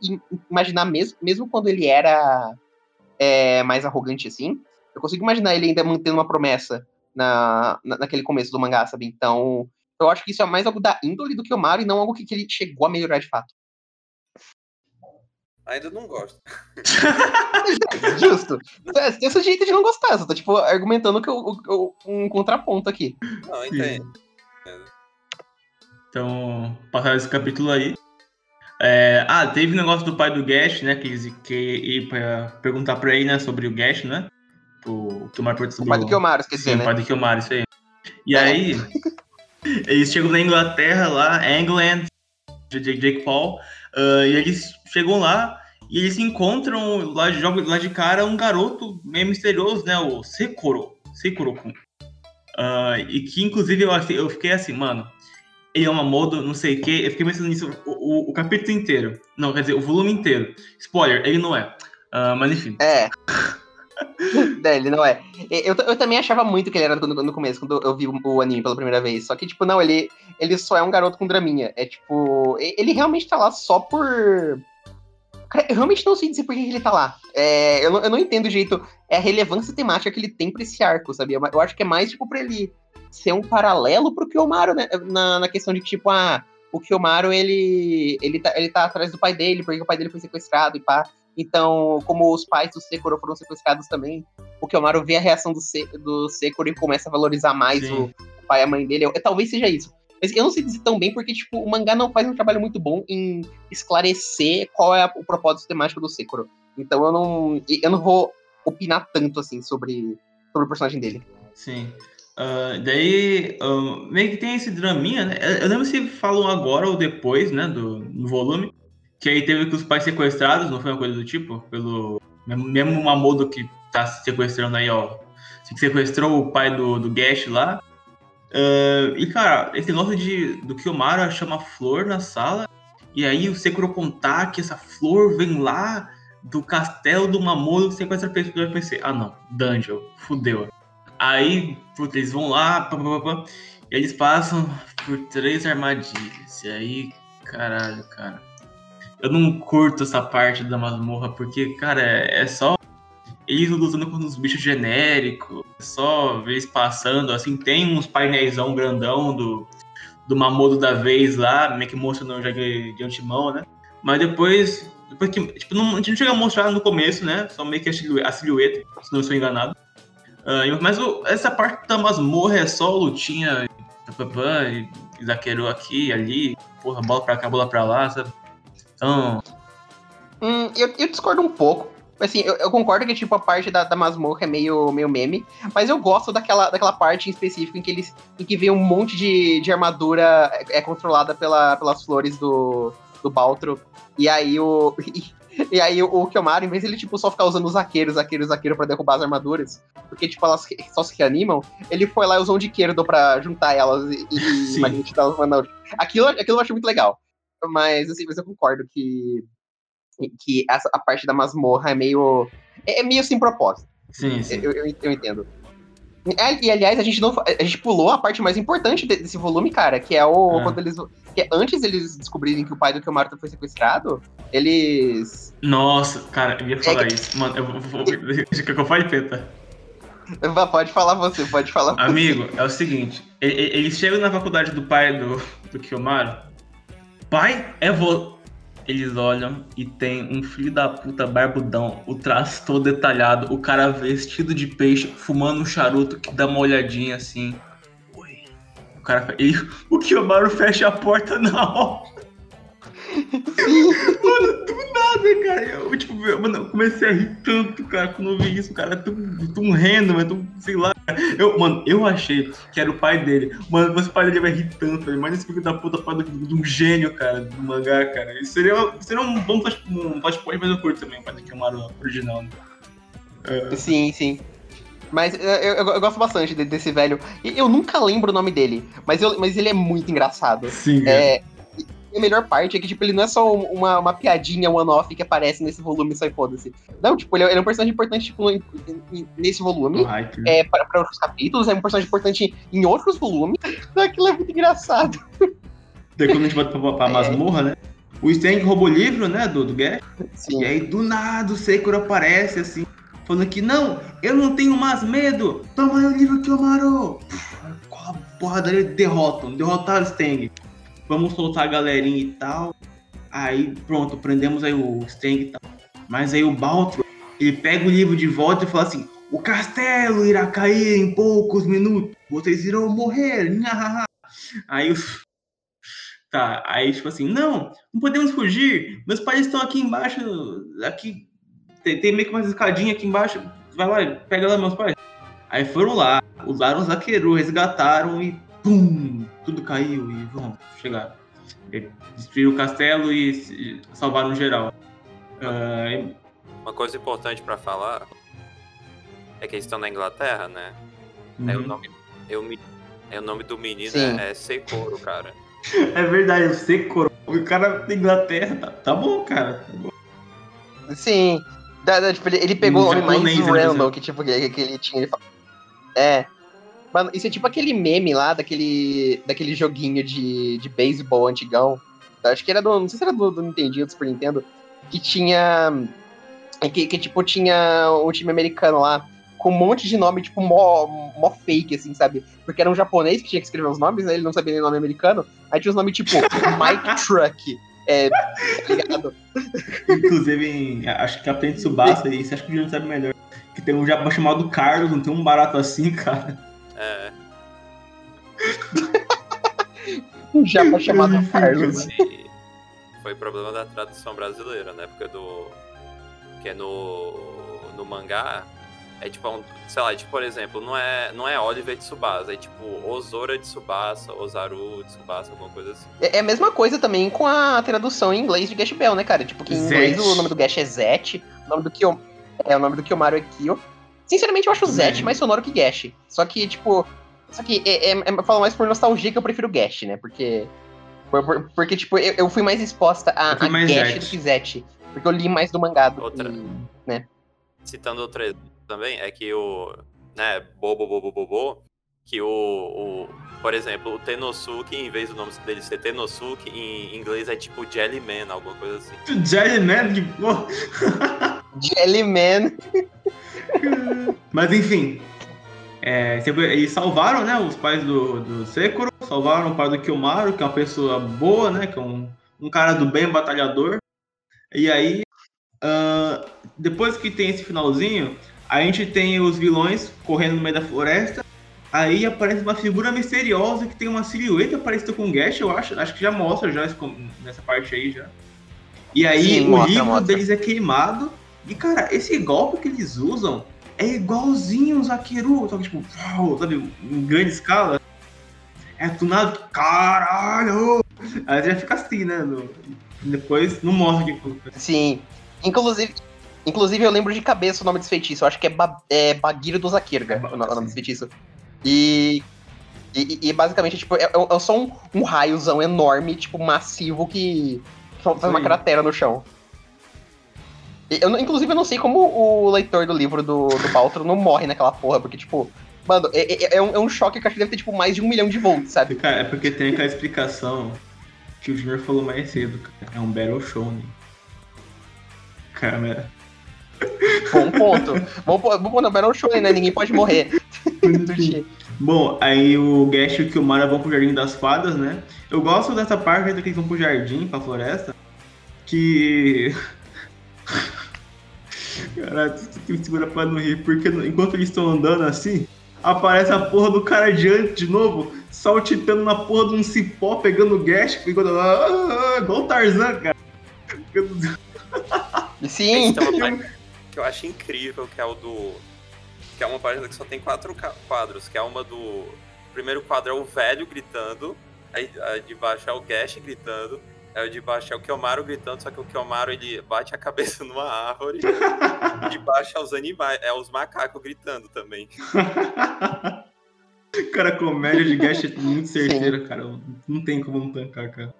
S2: imaginar mesmo, mesmo quando ele era é, mais arrogante assim, eu consigo imaginar ele ainda mantendo uma promessa na, na, naquele começo do mangá, sabe? Então, eu acho que isso é mais algo da índole do que o Mario e não algo que, que ele chegou a melhorar de fato.
S3: Ainda não gosto.
S2: Justo. É, tem esse jeito de não gostar, você tá, tipo, argumentando que eu, eu, um contraponto aqui.
S3: Não, entendo.
S1: Então, passar esse capítulo aí. É, ah, teve o negócio do pai do Gash, né? Que, que ia pra perguntar pra ele, né, sobre o Gash, né? O,
S2: que o Mario sobre o pai do Kiyomaru, esqueci, Sim,
S1: né? o pai do Kiyomaru, isso aí. E é. aí, eles chegam na Inglaterra lá, England, Jake Paul, uh, e eles chegam lá e eles encontram lá de, lá de cara um garoto meio misterioso, né? O Sekoro. Sekoro-kun. Uh, e que inclusive eu, eu fiquei assim, mano. Ele é uma moda, não sei o que. Eu fiquei pensando nisso o, o, o, capítulo inteiro. Não, quer dizer, o volume inteiro. Spoiler, ele não é. Uh, mas enfim.
S2: É. é, ele não é. Eu, eu também achava muito que ele era no, no começo, quando eu vi o anime pela primeira vez. Só que, tipo, não, ele, ele só é um garoto com draminha. É tipo. Ele realmente tá lá só por. Cara, eu realmente não sei dizer por que ele tá lá. É, eu, não, eu não entendo o jeito. É a relevância temática que ele tem pra esse arco, sabia? Eu acho que é mais, tipo, pra ele ser um paralelo pro Kiyomaru, né? Na, na questão de que, tipo, ah, o Kiyomaru, ele, ele, tá, ele tá atrás do pai dele, porque o pai dele foi sequestrado e pá. Então, como os pais do Sekiro foram sequestrados também, o Kiyomaru vê a reação do, Se do Sekiro e começa a valorizar mais o, o, pai e a mãe dele. Eu, talvez seja isso. Mas eu não sei dizer tão bem porque, tipo, o mangá não faz um trabalho muito bom em esclarecer qual é o propósito temático do Sekiro. Então eu não, eu não vou opinar tanto, assim, sobre, sobre o personagem dele.
S1: Sim. Uh, daí, uh, meio que tem esse draminha, né? Eu lembro se falam agora ou depois, né, do, do volume, que aí teve que os pais sequestrados, não foi uma coisa do tipo? Pelo. Mesmo uma modo que tá sequestrando aí, ó. Que sequestrou o pai do, do Gash lá. Uh, e, cara, esse negócio de, do Kiyomaru chama flor na sala. E aí o Sekiro contar que essa flor vem lá do castelo do Mamoru sequestra a pessoa. Eu pensei, ah não, Dungeon, fudeu. Aí, putz, eles vão lá, pá, pá, pá, eles passam por três armadilhas. E aí, caralho, cara. Eu não curto essa parte da masmorra, porque, cara, é, é só eles lutando com uns bichos genéricos, é só vez passando, assim, tem uns painéisão grandão do, do Mamodo da vez lá, meio que mostrando já de, de antemão, né? Mas depois, depois que, tipo, não, a gente não chega a mostrar no começo, né? Só meio que a silhueta se não estou enganado. Uh, mas o, essa parte da masmorra é só lutinha, e, e zaqueirou aqui, ali, porra, bola pra cá, bola pra lá, sabe? Então.
S2: Hum, eu, eu discordo um pouco. Assim, eu, eu, concordo que, tipo, a parte da, da masmorra é meio, meio meme, mas eu gosto daquela, daquela parte em específico em que eles. em que vem um monte de, de armadura é, é controlada pela, pelas flores do, do Baltro. E aí o. aí o, Kiyomaru, em vez de ele, tipo, só ficar usando os zaqueiros, zaqueiros, zaqueiro pra derrubar as armaduras, porque, tipo, elas só se reanimam, ele foi lá e usou um Diqueiro pra juntar elas e, e magnetizar os Aquilo, aquilo eu acho muito legal. Mas, assim, mas eu concordo que, que essa, a parte da masmorra é meio. É, é meio sem propósito.
S1: Sim, sim.
S2: Eu, eu, eu entendo. É, e aliás, a gente não. A gente pulou a parte mais importante desse volume, cara, que é o. É. Quando eles. Que antes eles descobrirem que o pai do Kilmarto foi sequestrado, eles.
S1: Nossa, cara, eu ia falar é isso. Mano, eu vou. Deixa que eu fale, Peta.
S2: Pode falar você, pode falar
S1: Amigo, você. é o seguinte: eles chegam na faculdade do pai do, do Kiyomaru pai é vo... Eles olham e tem um filho da puta barbudão, o traço todo detalhado, o cara vestido de peixe, fumando um charuto que dá uma olhadinha assim. Oi. O cara. E o Kiyomaru fecha a porta na hora. Mano, do nada, cara. Eu, tipo, mano, eu comecei a rir tanto, cara, quando eu vi isso, cara. Tão, tão rendo, mas tão, sei lá. Eu, mano, eu achei que era o pai dele. Mano, mas o pai dele vai rir tanto, velho. Mas esse filho da puta pai de um gênio, cara, do mangá, cara. Isso seria, seria um bom um flashpoint, mas eu curto também, pai do Kiyomaru original, né?
S2: É. Sim, sim. Mas eu, eu, eu, gosto bastante desse velho. Eu nunca lembro o nome dele, mas, eu, mas ele é muito engraçado.
S1: Sim.
S2: É, a melhor parte é que, tipo, ele não é só uma, uma piadinha one-off que aparece nesse volume só e foda-se. Não, tipo, ele é, ele é um personagem importante, tipo, nesse volume.
S1: Ai, que-
S2: É, para, para outros capítulos, é um personagem importante em outros volumes. Aquilo é muito engraçado.
S1: Daí quando a gente volta pra, pra
S2: É.
S1: masmorra, né? O Stang rouba o livro, né, do, do.
S2: Sim.
S1: E aí, do nada, o Sekiro aparece, assim, falando que, não, eu não tenho mais medo, toma aí o livro que eu maro. Com a porradaria, derrotam, derrotaram o Stang. Vamos soltar a galerinha e tal. Aí, pronto, prendemos aí o Stang e tal. Mas aí o Baltro, ele pega o livro de volta e fala assim, o castelo irá cair em poucos minutos, vocês irão morrer. Aí os... Tá, aí tipo assim, não, não podemos fugir. Meus pais estão aqui embaixo. Aqui. Tem, tem meio que uma escadinha aqui embaixo. Vai lá, pega lá meus pais. Aí foram lá, usaram os Zaqueru, resgataram e pum! Tudo caiu e vamos, chegaram. E Destruíram o castelo e salvaram geral. Ah,
S3: Uma coisa importante pra falar é que eles estão na Inglaterra, né? Aí o
S1: uhum.
S3: nome, eu me, aí o nome do menino
S2: Sim.
S3: é, é Sekoro, cara.
S1: É verdade, o Sekoro. O cara da Inglaterra. Tá, tá bom, cara. Tá bom.
S2: Sim. Da- da- tipo, ele, ele pegou o nome mais random que, tipo, que, que ele tinha. Ele fala- É. Mano, isso é tipo aquele meme lá daquele, daquele joguinho de, de beisebol antigão. Acho que era do. Não sei se era do, do Nintendo, do Super Nintendo. Que tinha. Que, que, tipo, tinha um time americano lá. Com um monte de nome, tipo, mó, mó fake, assim, sabe? Porque era um japonês que tinha que escrever os nomes, né? Ele não sabia nem nome americano. Aí tinha os nomes, tipo, Mike Truck. É, tá ligado?
S1: Inclusive, em- acho que Capitão Tsubasa, e você acha que o Juliano sabe melhor. Que tem um japa chamado Carlos, não tem um barato assim, cara.
S2: Um japa chamado Carlos.
S3: e foi problema da tradução brasileira, né? Porque do. Que é no. No mangá. É tipo, um, sei lá, tipo, por exemplo, não é, não é Oliver Tsubasa, é tipo Ozora Tsubasa, Ozaru Tsubasa, alguma coisa assim.
S2: É é a mesma coisa também com a tradução em inglês de Gash Bell, né, cara? Tipo, que em inglês
S1: Zete.
S2: o nome do Gash é Zet, o nome do Kyo... É, o nome do Kiyomaru é Kyo. Sinceramente, eu acho o Zet
S1: Também.
S2: mais sonoro que Gash. Só que, tipo... Só que é, é, é falo mais por nostalgia que eu prefiro Gash, né? Porque... por- por- porque, tipo, eu, eu fui mais exposta a, a
S1: mais
S2: Gash
S1: Zet.
S2: do que Zet. Porque eu li mais do mangá do
S3: Outra.
S2: que...
S3: Citando outro exemplo também, é que o. Né, Bobo Bobo Bobo, que o. o por exemplo, o Tenosuke, em vez do nome dele ser Tenosuke, em inglês é tipo Jellyman, alguma coisa assim.
S1: Jellyman, que porra.
S2: Jellyman.
S1: Mas enfim. É, eles salvaram, né, os pais do, do Sekiro, salvaram o pai do Kiyomaru, que é uma pessoa boa, né, que é um, um cara do bem, batalhador. E aí, ah, depois que tem esse finalzinho, a gente tem os vilões correndo no meio da floresta. Aí aparece uma figura misteriosa que tem uma silhueta parecida com o Gash, eu acho. Acho que já mostra já nessa parte aí já. E aí
S2: Sim,
S1: o
S2: mostra,
S1: livro
S2: mostra.
S1: deles é queimado. E cara, esse golpe que eles usam é igualzinho o só que tipo, uau, sabe, em grande escala. É tunado, caralho! Aí já fica assim, né? no- depois não mostra que.
S2: Sim. Inclusive, inclusive, eu lembro de cabeça o nome desse feitiço. Eu acho que é, ba é do Zakirga, o, no- o nome desse feitiço. E, e, e basicamente, tipo, é, é- é só um, um raiozão enorme, tipo, massivo que faz uma
S1: Sim.
S2: cratera no chão. Eu, não- inclusive, eu não sei como o leitor do livro do, do Baltro não morre naquela porra, porque, tipo, mano, é, é- é um, é um choque que eu acho que deve ter, tipo, mais de um milhão de volts, sabe?
S1: Cara, é porque tem aquela explicação que o Junior falou mais cedo, cara. É um Battle Shonen. Cara,
S2: Bom ponto. Vamos pôr vamos pôr no Battle Show, né? Ninguém pode morrer.
S1: Bom, aí o Gash e o Kilmara vão pro Jardim das Fadas, né? Eu gosto dessa parte que eles vão pro jardim, pra floresta, que... Caralho, tu tem que segurar pra não rir, porque enquanto eles estão andando assim, aparece a porra do cara adiante de novo, saltitando na porra de um cipó, pegando o Gash, enquanto... Ah, ah, igual o Tarzan, cara.
S2: Sim.
S3: Tem uma página que eu acho incrível, que é o do. Que é uma página que só tem quatro quadros, que é uma do. O primeiro quadro é o velho gritando, aí a de baixo é o Gash gritando, aí o de baixo é o Kiyomaru gritando, só que o Kiyomaru ele bate a cabeça numa árvore, e de baixo é os animais, é os macacos gritando também.
S1: cara, a comédia de Gash é muito certeira, cara. Não tem como não tancar, cara.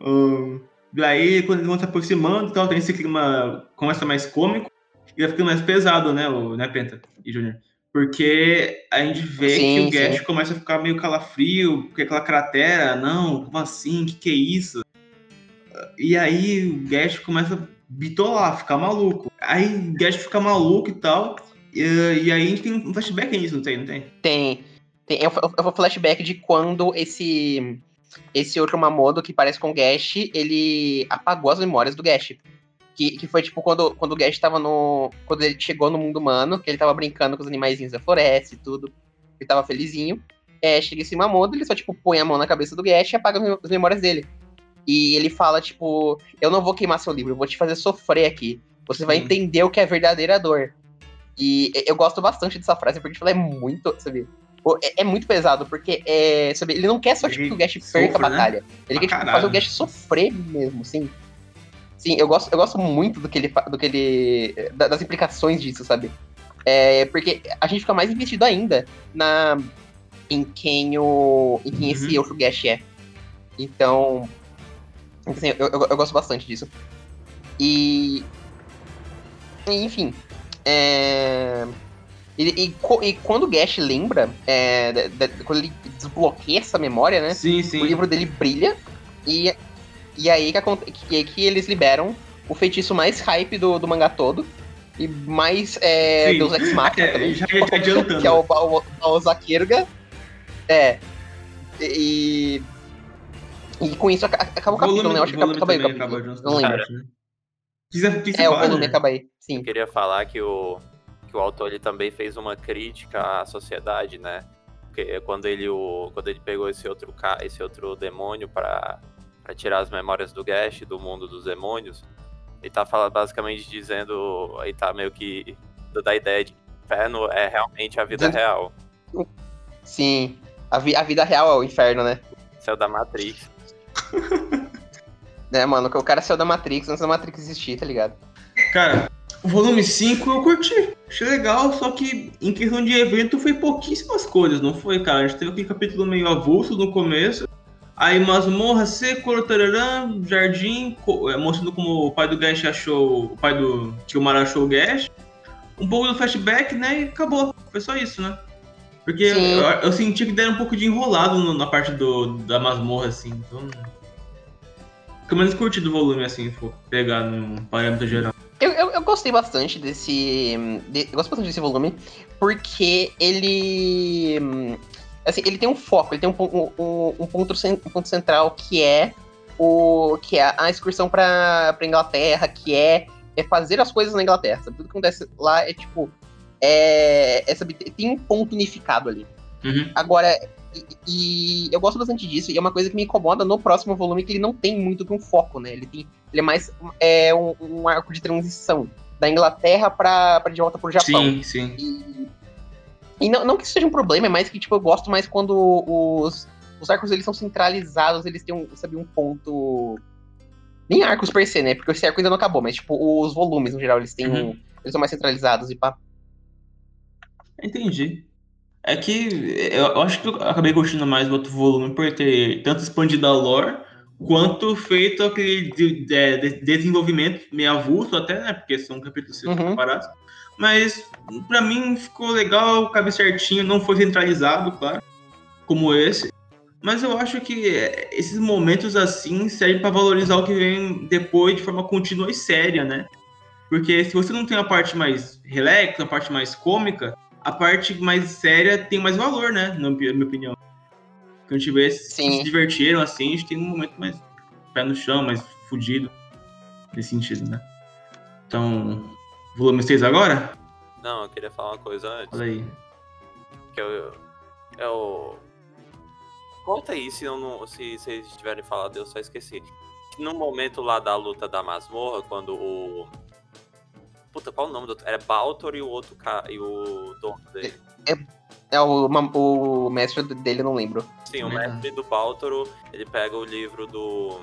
S1: Um, daí, quando eles vão se aproximando, então, tem esse clima começa mais cômico e vai ficando mais pesado, né, o, né Penta e Júnior? Porque a gente vê
S2: Sim,
S1: que o Gash
S2: sim.
S1: começa a ficar meio calafrio, porque aquela cratera, não, como assim? Que que é isso? E aí o Gash começa a bitolar, ficar maluco. Aí o Gash fica maluco e tal. E, e aí a gente tem um flashback nisso, não tem? Não tem?
S2: Tem. tem eu, eu flashback de quando esse. Esse outro Mamodo que parece com o Gash, ele apagou as memórias do Gash. Que, que foi tipo quando, quando o Gash tava no. Quando ele chegou no mundo humano, que ele tava brincando com os animaizinhos da floresta e tudo. Ele tava felizinho. É, chega esse Mamodo, ele só, tipo, põe a mão na cabeça do Gash e apaga as memórias dele. E ele fala, tipo, eu não vou queimar seu livro, eu vou te fazer sofrer aqui. Você vai
S1: Hum.
S2: entender o que é verdadeira dor. E eu gosto bastante dessa frase, porque tipo, ela é muito, sabe? É, é muito pesado, porque é, sabe, ele não quer só tipo, que o Gash perca
S1: sofre,
S2: a
S1: né?
S2: batalha. Ele
S1: Pra
S2: quer tipo, fazer o Gash sofrer mesmo, sim. Sim, eu gosto, eu gosto muito do que ele. Do que ele da- das implicações disso, sabe? É, porque a gente fica mais investido ainda na em quem o. em quem esse
S1: Uhum.
S2: outro Gash é. Então. Assim, eu, eu, eu gosto bastante disso. E. e, Enfim. É. E, e e quando o Gash lembra, é, da- da- quando ele desbloqueia essa memória, né?
S1: Sim, sim.
S2: O livro dele brilha e, e aí que, que, que eles liberam o feitiço mais hype do, do mangá todo. E mais é,
S1: Sim.
S2: Deus Ex Machina
S1: É,
S2: também.
S1: já- já tá adiantando.
S2: Que é o, Zakirga. É. E. E com isso aca- acaba o capítulo, né? Eu acho que acaba aí o capítulo. Não lembro.
S1: né? Você
S2: É, o volume
S1: né?
S2: acaba aí. Sim.
S3: Eu queria falar que o, que o autor ele também fez uma crítica à sociedade, né? Porque quando ele, o, quando ele pegou esse outro, esse outro demônio para tirar as memórias do Gash do mundo dos demônios, ele tá falando, basicamente dizendo, aí tá meio que da ideia de que o inferno é realmente a vida real.
S2: Sim. A, vi- a vida real é o inferno, né?
S3: Isso é o da Matrix.
S2: É, mano, o cara saiu da Matrix antes da Matrix existir, tá ligado?
S1: Cara, o volume 5 eu curti. Achei legal, só que em questão de evento foi pouquíssimas coisas, não foi, cara? A gente teve aquele capítulo meio avulso no começo. Aí masmorra, seco, tararã, jardim, é, mostrando como o pai do Gash achou. O pai do Kilmar achou o Gash. Um pouco do flashback, né? E acabou. Foi só isso, né? Porque eu, eu senti que deram um pouco de enrolado no- na parte do, da masmorra, assim. Então. Pelo menos curti do volume, assim, se for pegar no parâmetro geral.
S2: Eu, eu, eu gostei bastante desse. de- eu gosto bastante desse volume, porque ele. Assim, ele tem um foco, ele tem um, um, um ponto, um ponto central que é o. que é a excursão pra, pra Inglaterra, que é, é fazer as coisas na Inglaterra. Sabe? Tudo que acontece lá é tipo. É, sabe, tem um ponto unificado ali.
S1: Uhum.
S2: Agora, e, e eu gosto bastante disso, e é uma coisa que me incomoda no próximo volume, que ele não tem muito de um foco, né? Ele, tem, ele é mais é, um, um arco de transição da Inglaterra pra, pra de volta pro Japão.
S1: Sim, sim.
S2: E, e não, não que isso seja um problema, é mais que tipo, eu gosto mais quando os, os arcos eles são centralizados, eles têm um, sabe, um ponto. Nem arcos per se, né? Porque esse arco ainda não acabou, mas tipo, os volumes, no geral, eles têm
S1: Uhum.
S2: um. Eles são mais centralizados e pá.
S1: Entendi. É que eu acho que eu acabei curtindo mais o outro volume por ter tanto expandido a lore, quanto feito aquele de- de- de- desenvolvimento meio avulso até, né? Porque são capítulos
S2: Uhum.
S1: separados. Mas pra mim ficou legal, cabe certinho, não foi centralizado, claro, como esse. Mas eu acho que é, esses momentos assim servem pra valorizar o que vem depois de forma contínua e séria, né? Porque se você não tem a parte mais relax, a parte mais cômica, a parte mais séria tem mais valor, né? Na minha opinião. Quando a gente vê se divertiram assim, a gente tem um momento mais pé no chão, mais fudido. Nesse sentido, né? Então, volume 6 agora?
S3: Não, eu queria falar uma coisa antes.
S1: Olha aí.
S3: Que eu. Eu. Conta aí se, eu não, se vocês tiverem falado, eu só esqueci. No momento lá da luta da masmorra, quando o. Puta, qual o nome do outro? Era Baltor e o outro cara. E o dono dele.
S2: É o, ma- o mestre dele, não lembro.
S3: Sim, o
S1: Legal.
S3: mestre do Baltoro, ele pega o livro do.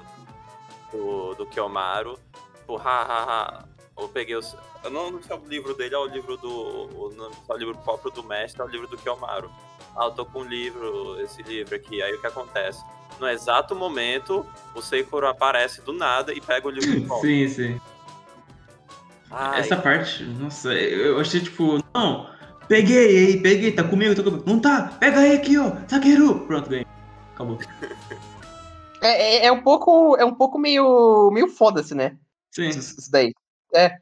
S3: do, do Kiyomaru. Tipo, ha, ha, ha. Eu peguei os. Eu não, não sei o livro dele, é o livro do. O, não sei o livro próprio do mestre, é o livro do Kiyomaru. Ah, eu tô com um livro, esse livro aqui. Aí o que acontece? no exato momento, o Seikoro aparece do nada e pega o livro de volta.
S1: Sim, sim.
S3: Ai,
S1: Essa parte, nossa, eu achei tipo, não, peguei aí, peguei, tá comigo, tá comigo. Não tá, pega aí aqui, ó, Takeru. Pronto, ganhei. Acabou.
S2: É, é, é um pouco. É um pouco meio. meio foda-se, né?
S1: Sim,
S2: Isso, isso daí.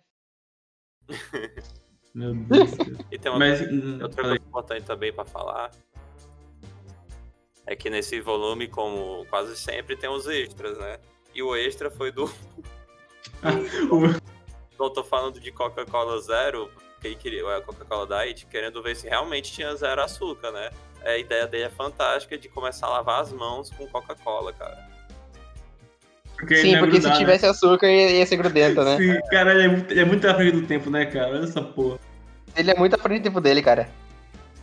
S1: meu Deus. do céu.
S3: E tem uma
S1: Mas,
S3: coisa-
S1: hum,
S3: outra coisa importante também pra falar é que nesse volume, como quase sempre, tem os extras, né? E o extra foi do.
S1: O-
S3: Eu tô falando de Coca-Cola Zero, que ele queria, a Coca-Cola Diet, querendo ver se realmente tinha zero açúcar, né? A ideia dele é fantástica de começar a lavar as mãos com Coca-Cola, cara.
S1: Porque
S2: Sim,
S1: não é
S2: porque se
S1: grudado, né?
S2: tivesse açúcar ia, ser grudento, né?
S1: Sim, cara, ele é, muito, ele é muito à frente do tempo, né, cara? Olha essa porra.
S2: Ele é muito à frente do tempo dele, cara.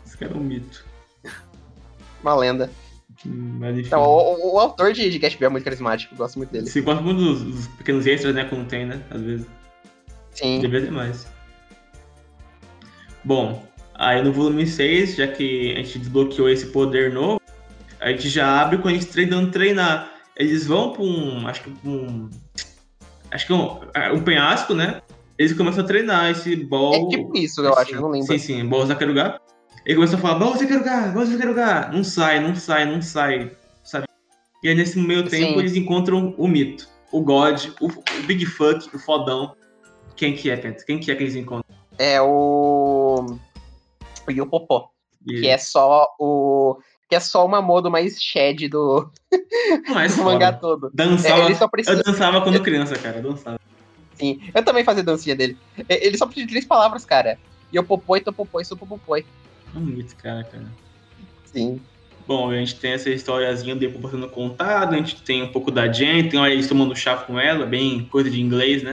S1: Esse cara é um mito.
S2: Uma lenda.
S1: Hum, Mas.
S2: Então, o, o- o autor de, de Bell é muito carismático, eu gosto muito dele.
S1: Se gosta muito dos, dos pequenos extras, né? Quando tem, né? Às vezes.
S2: Sim.
S1: Devia ter mais. Bom, aí no volume 6, já que a gente desbloqueou esse poder novo, a gente já abre com a gente treinando treinar. Eles vão pra um. Acho que um. Acho que um, é, um penhasco, né? Eles começam a treinar esse ball.
S2: É tipo isso, eu acho, eu não lembro.
S1: Sim, sim, ball Zakeruga. Ele começa a falar, ball Zakeruga, ball Zakeruga. Não sai, não sai, não sai, sabe? E aí nesse meio tempo
S2: Sim.
S1: eles encontram o mito, o God, o, o Big Fuck, o fodão. Quem que é, Penta? Quem que é que eles encontram?
S2: É o. O Yopopó. Que é só o. Que é só o Mamodo mais shed do,
S1: mais
S2: do
S1: foda.
S2: mangá todo. É,
S1: Dançava,
S2: só precisa.
S1: eu dançava quando criança, cara, eu dançava.
S2: Sim. Eu também fazia dancinha dele. É, Ele só precisa de três palavras, cara. Yopopoi, topopoi, sopopopoi.
S1: É mito, cara, cara.
S2: Sim.
S1: Bom, a gente tem essa historiazinha do Epo sendo contado, a gente tem um pouco da Jen, tem olha eles tomando chá com ela, bem coisa de inglês, né?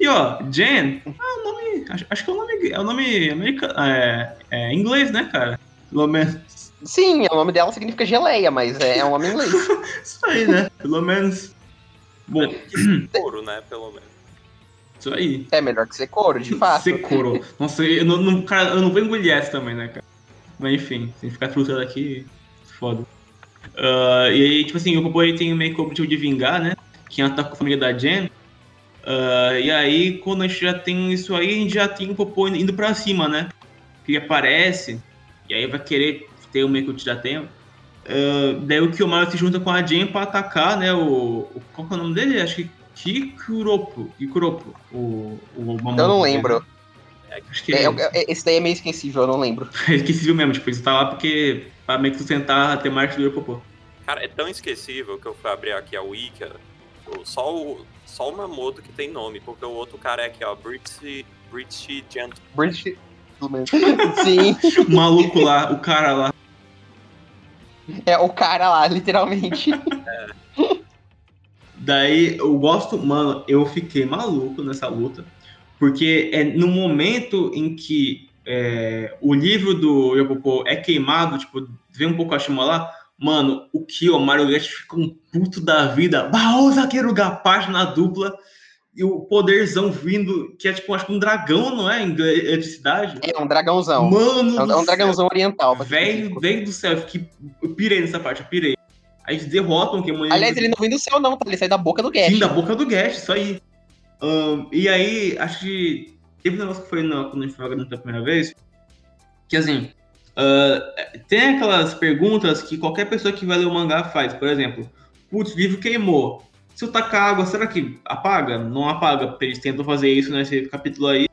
S1: E ó, Jen, ah, o nome, acho, acho que é o nome, é o nome americano, é, é inglês, né, cara? Pelo menos,
S2: Sim, o nome dela significa geleia, mas é, é um nome inglês.
S1: isso aí, né? Pelo menos, bom,
S3: Ouro, né? Pelo menos.
S1: isso aí.
S2: É melhor que ser couro, de fato.
S1: Secoro. Nossa, eu não, não- cara, eu não vou engolir essa também, né, cara? Mas enfim, tem que ficar frustrado aqui, foda. Ah, e aí, tipo assim, o Popo ele tem meio que o objetivo de vingar, né? Quem ataca a família da Jen. Ah, e aí, quando a gente já tem isso aí, a gente já tem o Popo indo pra cima, né? Que ele aparece, e aí vai querer ter o meio que o tiratempo. Ah, daí o Kiyomaru se junta com a Jen pra atacar, né? O, o- qual que é o nome dele? Acho que Kikuropo. Kikuropo. O, o
S2: Eu
S1: Mamoru
S2: não lembro.
S1: Acho que
S2: É, é- é- esse daí é meio esquecível, eu não lembro.
S1: é esquecível mesmo, tipo, isso tá lá porque pra meio que sustentar a temática do Europopô.
S3: Cara, é tão esquecível que eu fui abrir aqui a Wiki, só o, só o Mamoto que tem nome, porque o outro cara é aqui, ó, British, British Gent.
S2: British. Sim,
S1: O maluco lá, o cara lá.
S2: é o cara lá, literalmente.
S1: Daí eu gosto, mano, eu fiquei maluco nessa luta, porque é no momento em que é, o livro do Yopopô é queimado, tipo, vem um pouco a chama lá, mano, o Kiyomaru Gash fica um puto da vida, Baô Zakeruga, página dupla, e o poderzão vindo, que é tipo, acho que um dragão, não é? Em eletricidade.
S2: É um dragãozão.
S1: Mano,
S2: É um, é um dragãozão oriental.
S1: Velho, velho do céu, eu, fiquei, eu pirei nessa parte, eu pirei. Aí eles derrotam quem
S2: Aliás, ele não vem do céu, não, tá? Ele sai da boca do Gash.
S1: Sim, da boca do Gash, isso aí. Ahn, e aí, acho que teve um negócio que foi na, quando a gente foi primeira vez, que assim, ah, tem aquelas perguntas que qualquer pessoa que vai ler o mangá faz. Por exemplo, putz, o livro queimou. Se eu tacar água, será que apaga? Não apaga, porque eles tentam fazer isso nesse capítulo aí.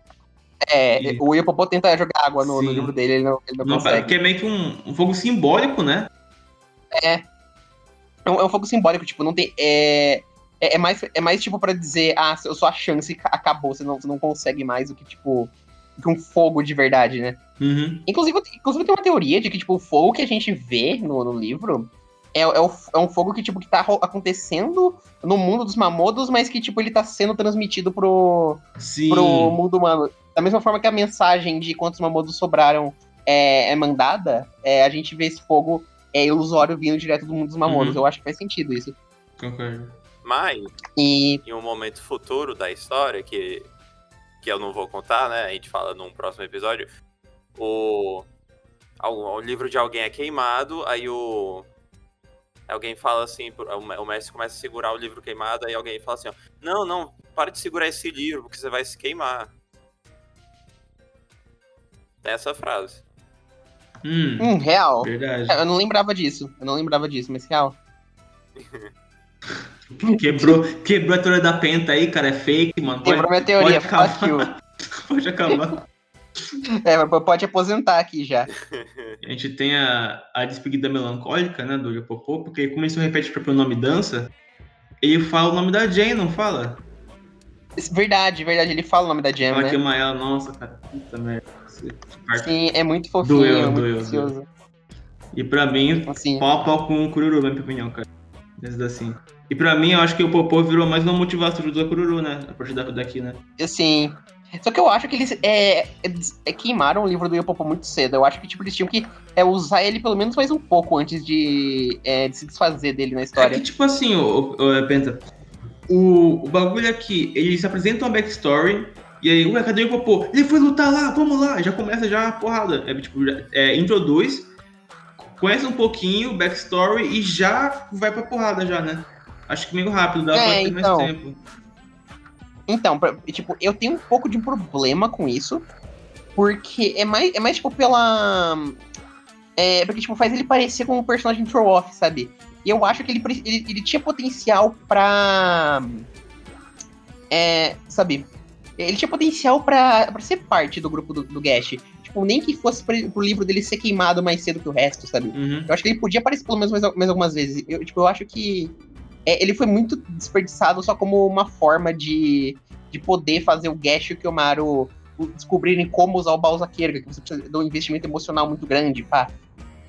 S2: É,
S1: E-
S2: o Yopopô tenta jogar água no, no livro dele, ele não, ele não,
S1: Não
S2: consegue.
S1: que é meio que um, um fogo simbólico, né?
S2: É um, é um fogo simbólico, tipo, não tem. É, é, é mais, é mais tipo pra dizer, ah, sua chance ca- acabou, você não, você não consegue mais do que, tipo, que um fogo de verdade, né?
S1: Uhum.
S2: Inclusive, inclusive tem uma teoria de que, tipo, o fogo que a gente vê no, no livro é, é, o- é um fogo que, tipo, que tá acontecendo no mundo dos mamodos, mas que, tipo, ele tá sendo transmitido pro,
S1: Sim.
S2: pro mundo humano. Da mesma forma que a mensagem de quantos mamodos sobraram é, é mandada, é, a gente vê esse fogo é, ilusório vindo direto do mundo dos mamodos.
S1: Uhum.
S2: Eu acho que faz sentido isso.
S1: Concordo.
S3: Mas,
S2: E
S3: em um momento futuro da história, que, que eu não vou contar, né? A gente fala num próximo episódio, o, o, livro de alguém é queimado, aí o, Alguém fala assim, o mestre começa a segurar o livro queimado, aí alguém fala assim, ó, não, não, para de segurar esse livro, porque você vai se queimar. Tem essa frase.
S1: Hum,
S2: Hum, real.
S1: verdade.
S2: Eu não lembrava disso. Eu não lembrava disso, mas real.
S1: Quebrou, quebrou a teoria da penta aí, cara. É fake, mano. Pode,
S2: Quebrou minha teoria,
S1: pode acabar.
S2: fuck you.
S1: pode acabar.
S2: É, mas pode aposentar aqui já.
S1: A gente tem a, a despedida melancólica, né, do Yopopô, porque como ele só repete o próprio nome dança, ele fala o nome da Jane, não fala?
S2: Verdade, verdade. Ele fala o nome da Jam,
S1: Ela
S2: né?
S1: que ama ela, nossa, cara, puta merda.
S2: Sim, é muito fofinho,
S1: Doeu,
S2: muito
S1: doeu,
S2: precioso.
S1: E pra mim,
S2: Assim,
S1: pau a pau com o Cururu, na minha opinião, cara. Desde assim. E pra mim, eu acho que o Popô virou mais uma motivação do Cururu, né? A partir da- daqui, né?
S2: assim. Só que eu acho que eles é, eles, é, queimaram o livro do Yopopo muito cedo. Eu acho que tipo, eles tinham que é, usar ele pelo menos mais um pouco antes de, é, de se desfazer dele na
S1: É
S2: história.
S1: que, tipo assim, o, Penta, o, o bagulho aqui, eles apresentam a backstory, e aí, ué, cadê o Popô? Ele foi lutar lá, vamos lá, já começa já a porrada. É tipo, é, introduz, conhece um pouquinho o backstory e já vai pra porrada já, né? Acho que meio rápido, dá
S2: É,
S1: pra ter
S2: então.
S1: mais tempo.
S2: Então, pra- tipo, eu tenho um pouco de problema com isso. Porque é mais, é mais tipo, pela. É, porque, tipo, faz ele parecer com um personagem throw-off, sabe? E eu acho que ele, ele, ele tinha potencial pra. É, sabe? Ele tinha potencial pra, pra ser parte do grupo do, do Gash. Tipo, nem que fosse pro, pro livro dele ser queimado mais cedo que o resto, sabe?
S1: Uhum.
S2: Eu acho que ele podia aparecer pelo menos mais, mais algumas vezes. Eu, tipo, eu acho que é, ele foi muito desperdiçado só como uma forma de, de poder fazer o Gash e o Kiyomaru descobrirem como usar o Balzaqueira, que você precisa de um investimento emocional muito grande, pá.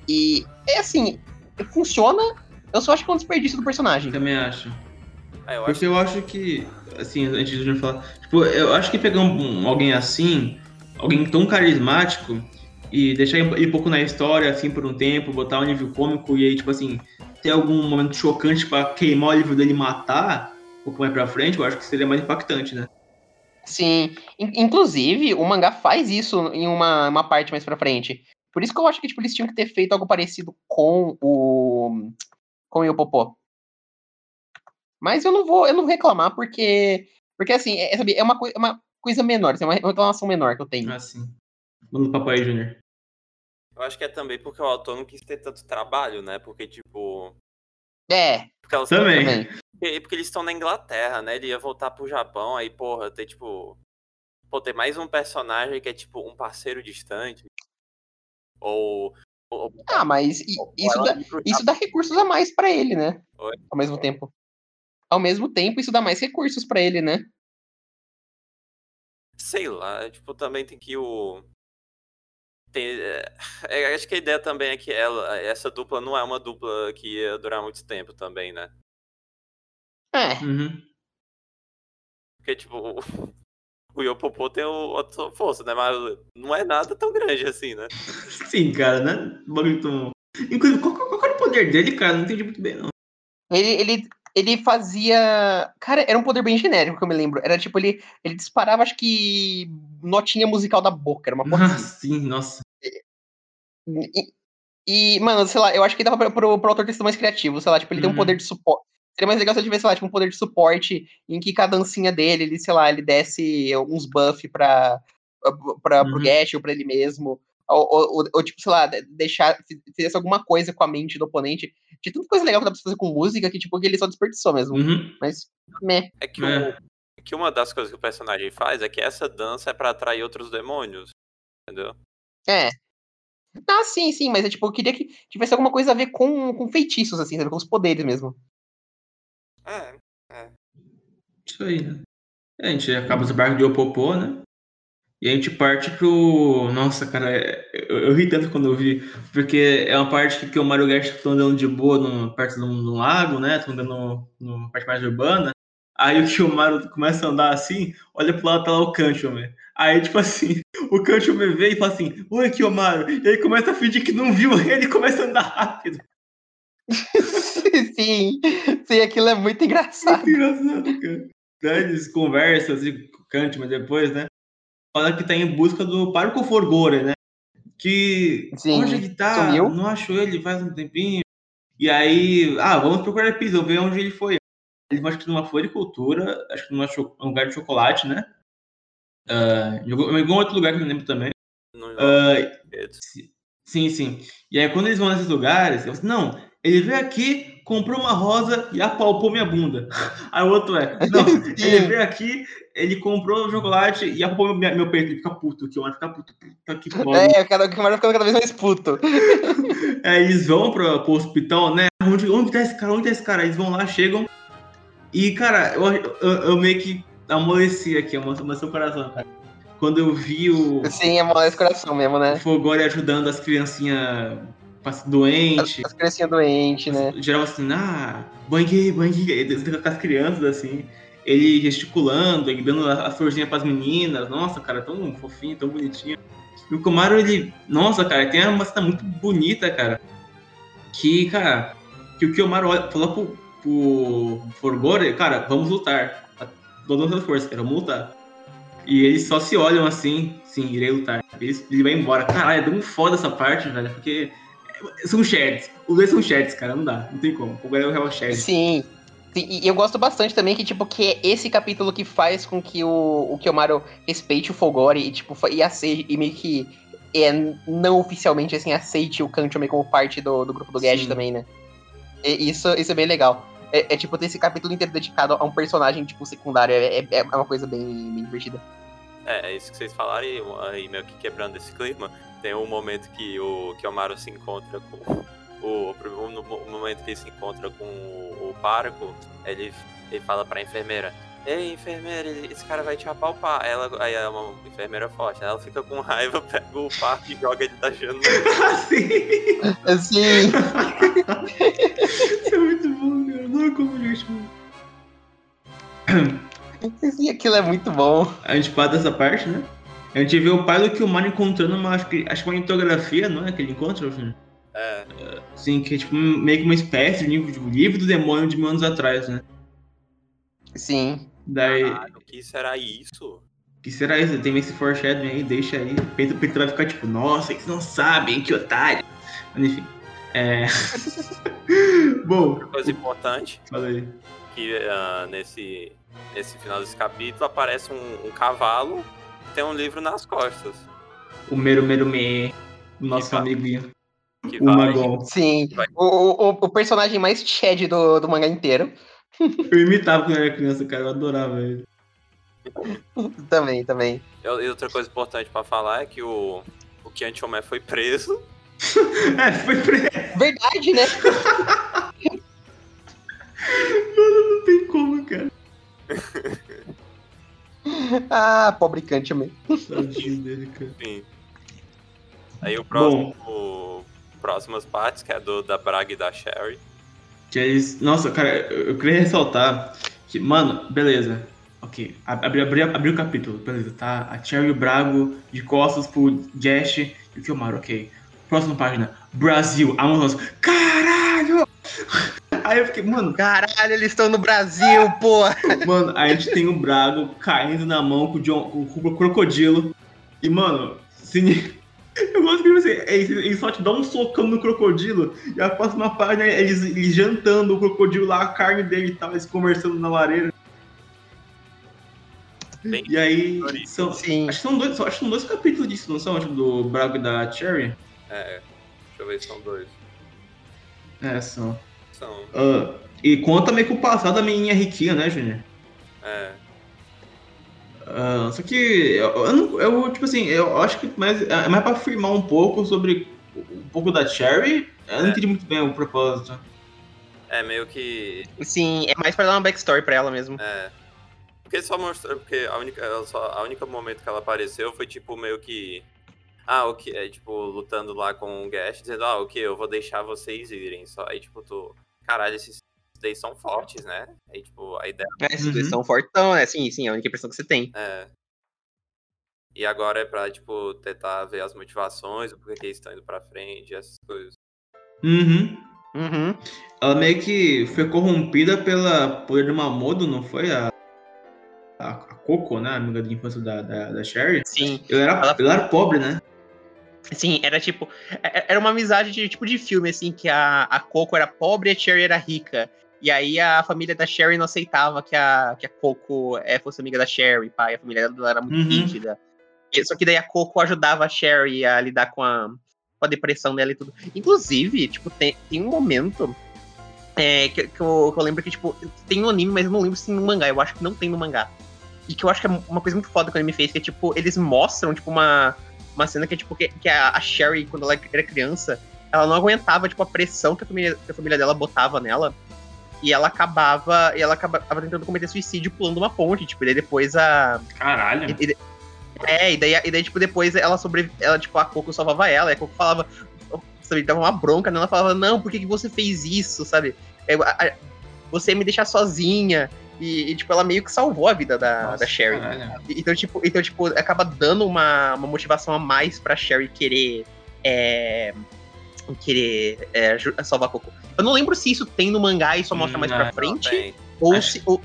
S2: E é assim, funciona, eu só acho que é um desperdício do personagem.
S1: Também acho.
S3: Ah, eu acho
S1: Porque eu acho que, assim, antes de eu falar, tipo, eu acho que pegar um, um- alguém assim, alguém tão carismático, e deixar ele um pouco na história, assim, por um tempo, botar um nível cômico e aí, tipo assim, ter algum momento chocante pra queimar o livro dele e matar, um pouco mais pra frente, eu acho que seria mais impactante, né?
S2: Sim, In- inclusive, o mangá faz isso em uma, uma parte mais pra frente. Por isso que eu acho que tipo, eles tinham que ter feito algo parecido com o com o Yopopô. Mas eu não vou, eu não vou reclamar porque porque assim, é, sabe, é uma, coi- é uma coisa menor, assim, é uma reclamação menor que eu tenho.
S1: Assim. Manda o papai, Júnior.
S3: Eu acho que é também porque o autor não quis ter tanto trabalho, né? Porque, tipo.
S2: É,
S3: Porque, elas-
S1: Também.
S2: também.
S3: porque, porque eles estão na Inglaterra, né? Ele ia voltar pro Japão, aí, porra, ter, tipo. Pô, ter mais um personagem que é, tipo, um parceiro distante. Ou. ou
S2: Ah, mas
S3: ou
S2: isso dá, isso dá recursos a mais pra ele, né?
S3: Oi?
S2: Ao mesmo tempo. Ao mesmo tempo, isso dá mais recursos pra ele, né?
S3: Sei lá, tipo, também tem que o. Tem, é, é, acho que a ideia também é que ela, essa dupla não é uma dupla que ia durar muito tempo também, né?
S2: É,
S1: Uhum.
S3: Porque, tipo, o, o Yopopo tem o, a sua força, né? Mas não é nada tão grande assim, né?
S1: Sim, cara, né? Bagulho tão... Inclusive, qual, qual, qual era o poder dele, cara? Não entendi muito bem, não.
S2: ele, ele, ele fazia. Cara, era um poder bem genérico que eu me lembro. Era tipo, ele, ele disparava, acho que. Notinha musical da boca, era uma porra
S1: Ah,
S2: assim.
S1: sim, nossa.
S2: E, e, mano, sei lá, eu acho que dava pra, pro, pro autor ter sido mais criativo, sei lá, tipo, ele tem um
S1: Uhum.
S2: poder de suporte. Seria mais legal se ele tivesse, sei lá, tipo, um poder de suporte em que cada dancinha dele, ele, sei lá, ele desse uns buff pra, pra, pro
S1: Uhum.
S2: Gash ou pra ele mesmo. Ou, ou, ou- tipo, sei lá, de- deixar, fi- fizesse alguma coisa com a mente do oponente. Tinha tanta coisa legal que dá pra fazer com música que, tipo, que ele só desperdiçou mesmo.
S1: Uhum.
S2: Mas, meh.
S3: É que,
S1: É.
S3: O, que uma das coisas que o personagem faz é que essa dança é pra atrair outros demônios. Entendeu?
S2: É. Ah, sim, sim, mas é tipo, eu queria que tivesse alguma coisa a ver com, com feitiços, assim, sabe? Com os poderes mesmo.
S3: É.
S1: Isso aí, né? É, a gente acaba os barcos de Opopô, né? E a gente parte pro. Nossa, cara, é- eu, eu ri tanto quando eu vi, porque é uma parte que, que o Mario Gash tá andando de boa no, perto de um, lago, né? Tá andando no, na parte mais urbana. Aí o Kiyomaru começa a andar assim, olha pro lado, tá lá o Kanchomer. Aí, tipo assim, o Kanchomer vê e fala assim, Oi, Kiyomaru. E aí começa a fingir que não viu ele e começa a andar rápido.
S2: sim, sim, aquilo é muito engraçado.
S1: Muito engraçado, cara. Daí eles conversam assim, com o depois, né? Fala que tá em busca do Parco Forgore, né? Que
S2: Sim,
S1: onde ele tá?
S2: sumiu.
S1: Não acho ele faz um tempinho. E aí, ah, vamos procurar pizza, ver onde ele foi. Eles vão, acho que numa floricultura, acho que num lugar de chocolate, né? Uh, em algum outro lugar que eu não lembro também.
S3: Não,
S1: Uh, sim, sim. E aí, quando eles vão nesses lugares, eu falo, não, ele veio aqui, comprou uma rosa e apalpou minha bunda. Aí o outro é, não, ele veio aqui, ele comprou um chocolate e apalpou meu, meu peito. Ele fica puto, que eu ficar puto. Puta que foda.
S2: É, o cara fica cada vez mais puto.
S1: Aí eles vão pro, pro hospital, né? Onde, onde tá esse cara? Onde tá esse cara? Eles vão lá, chegam. E, cara, eu, eu, eu meio que amoleci aqui, amoleci o coração, cara. Quando eu vi o.
S2: Sim, amolece o coração mesmo, né?
S1: O Fogori ajudando as criancinhas doentes.
S2: As, as criancinhas doentes, né?
S1: Geral assim, ah, bangue, bangue, com as crianças, assim. Ele gesticulando, ele dando a, a florzinha pras meninas. Nossa, cara, tão fofinho, tão bonitinho. E o Komaru, ele. Nossa, cara, tem uma cena muito bonita, cara. Que, cara, que o Kiyomaru falou pro, pro Forgore, cara, vamos lutar. Todas as forças, cara, vamos lutar. E eles só se olham assim, sim, irei lutar. Ele, ele vai embora. Caralho, é tão foda essa parte, velho, porque são chats. Os dois são chats, cara, não dá, não tem como. O Gael é o chat.
S2: Sim. Sim, e eu gosto bastante também que, tipo, que é esse capítulo que faz com que o, o Kiyomaru respeite o Fogori e, tipo, e aceite, e meio que é, não oficialmente, assim, aceite o Kancho meio como parte do, do grupo do Gash também, né? E isso, isso é bem legal. É, é, tipo ter esse capítulo inteiro dedicado a um personagem, tipo, secundário. É, é, é uma coisa bem, bem divertida.
S3: É, é isso que vocês falaram e, e meio que quebrando esse clima. Tem um momento que o Kiyomaru se encontra com. O, no momento que ele se encontra com o, o Parco, ele, ele fala pra enfermeira: Ei, enfermeira, esse cara vai te apalpar. Ela, aí é uma enfermeira forte. Ela fica com raiva, pega o parque e joga ele da janela.
S1: Sim!
S2: Sim!
S1: Isso é muito bom, cara. Não é como gente.
S2: Sim, aquilo é muito bom.
S1: A gente fala dessa parte, né? A gente vê o pai do Kilmar encontrando uma, acho que, acho que uma litografia, não é? Que ele encontra, filho?
S3: É.
S1: Sim, que é tipo meio que uma espécie de livro, de livro do demônio de mil anos atrás, né?
S2: Sim.
S1: Daí.
S3: Caralho, que será isso?
S1: que será isso? Tem esse foreshadowing aí, deixa aí. O Pedro, Pedro vai ficar tipo, nossa, eles não sabem, que otário. Mas enfim. É. Bom.
S3: Outra coisa importante.
S1: Fala aí.
S3: Que uh, nesse, nesse final desse capítulo aparece um, um cavalo tem um livro nas costas.
S1: O Meru Meru Me, o nosso amiguinho.
S3: Que
S1: O
S3: vai,
S1: Magon.
S2: Sim. O, o, o personagem mais Chad do, do mangá inteiro.
S1: Eu imitava quando eu era criança, cara. Eu adorava ele.
S2: Também, também.
S3: E outra coisa importante pra falar é que o, o Kian Chomé foi preso.
S1: É, foi preso.
S2: Verdade, né?
S1: Mano, não tem como, cara.
S2: ah, pobre Kant mesmo.
S1: Tadinho dele, cara.
S3: Enfim. Aí o próximo. o- próximas partes, que é do da Braga e da Sherry.
S1: Que eles. Nossa, cara, eu, eu queria ressaltar que, mano, beleza. Ok, ab- abri, abri, abri o capítulo, beleza, tá? A Cherry e o Brago de costas pro Jash e o Kilmar, ok. Próxima página, Brasil, Amazonas. Caralho! Aí eu fiquei, mano,
S2: Caralho, eles estão no Brasil, porra!
S1: Mano, aí a gente tem o Brago caindo na mão com o, John, com o crocodilo. E, mano, sim, eu gosto que você, eles, eles só te dão um socão no crocodilo. E a próxima página é eles, eles jantando o crocodilo lá, a carne dele e tal, eles conversando na lareira.
S3: Bem
S1: E aí, são,
S2: Sim.
S1: acho, que são dois, acho que são dois capítulos disso, não são? Acho, do Brago e da Cherry?
S3: É, deixa eu ver se são dois.
S1: É, são.
S3: São.
S1: Ah, e conta meio que o passado da menininha riquinha, né, Júnior?
S3: É.
S1: Ah, só que eu, eu, não- eu, tipo assim, eu acho que mais, é mais pra afirmar um pouco sobre um pouco da Cherry. Eu não
S3: É.
S1: entendi muito bem o propósito.
S3: É meio que.
S2: Sim, é mais pra dar uma backstory pra ela mesmo.
S3: É. Porque só mostrou. Porque a única, só, a única momento que ela apareceu foi tipo meio que. Ah, o que? É tipo, lutando lá com o Gash, dizendo, ah, ok, eu vou deixar vocês irem. Só. Aí, tipo, tu. Caralho, esses daí são fortes, né? Aí, tipo, a ideia
S2: É, esses dois
S1: Uhum.
S2: são fortão, né? Sim, sim, é a única impressão que você tem.
S3: é. E agora é pra, tipo, tentar ver as motivações, o porquê que eles estão indo pra frente, essas coisas.
S1: Uhum.
S2: Uhum.
S1: Ela meio que foi corrompida pela poder do Mamodo, não foi? A, a, a Coco, né? A amiga de infância da, da, da Sherry.
S2: Sim.
S1: Era,
S2: Ela-
S1: ele era pobre, né?
S2: Sim, era tipo. é- Era uma amizade de tipo de filme, assim, que a, a Coco era pobre e a Cherry era rica. E aí a família da Sherry não aceitava que a, que a Coco é, fosse amiga da Sherry, pai. A família dela era muito
S1: Uhum.
S2: rígida. Só que daí a Coco ajudava a Sherry a lidar com a, com a depressão dela e tudo. Inclusive, tipo, tem, tem um momento é, que, que eu, que eu lembro que, tipo, tem no anime, mas eu não lembro se tem no mangá. Eu acho que não tem no mangá. E que eu acho que é uma coisa muito foda que o anime fez, que é, tipo, eles mostram, tipo, uma, uma cena que é, tipo, que, que a, Sherry, quando ela era criança, ela não aguentava, tipo, a pressão que a família, que a família dela botava nela. E ela acabava, e ela acabava tentando cometer suicídio pulando uma ponte, tipo, e daí depois a,
S1: Caralho.
S2: e- e- é, e daí, e daí, tipo, depois ela sobre. Ela, tipo, a Coco salvava ela, e a Coco falava. Sabe, dava uma bronca nela, falava, não, por que, que você fez isso, sabe? Você ia me deixar sozinha. E, e, tipo, ela meio que salvou a vida da,
S1: Nossa,
S2: da Sherry. E- Então, tipo, então, tipo, acaba dando uma, uma motivação a mais pra Sherry querer. É, querer é, salvar Coco. Eu não lembro se isso tem no mangá e só mostra mais
S1: Hum,
S2: pra
S1: não,
S2: frente. Ou
S1: Acho-
S2: se. Ou,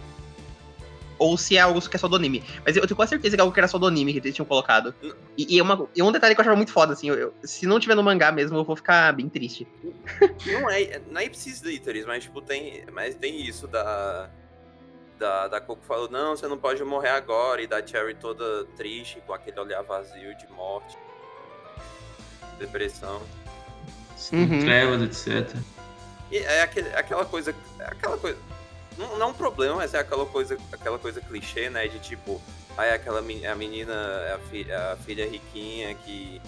S2: ou se é algo que é só do anime. Mas eu tenho quase certeza que é algo que era só do anime que eles tinham colocado. E, e, é uma, e um detalhe que eu achava muito foda, assim, eu- eu- se não tiver no mangá mesmo, eu vou ficar bem triste.
S3: Não é, não é Ipsis Literis, mas tipo, tem. Mas tem isso da. Da, da Coco falou, não, você não pode morrer agora, e da Cherry toda triste, com aquele olhar vazio de morte. Depressão.
S2: Uhum.
S1: Trevas, etc.
S3: E é aquele, aquela coisa. é Aquela coisa. Não, não é um problema, mas é aquela coisa, aquela coisa clichê, né? De tipo, aí aquela a menina, a, fi- a filha riquinha que,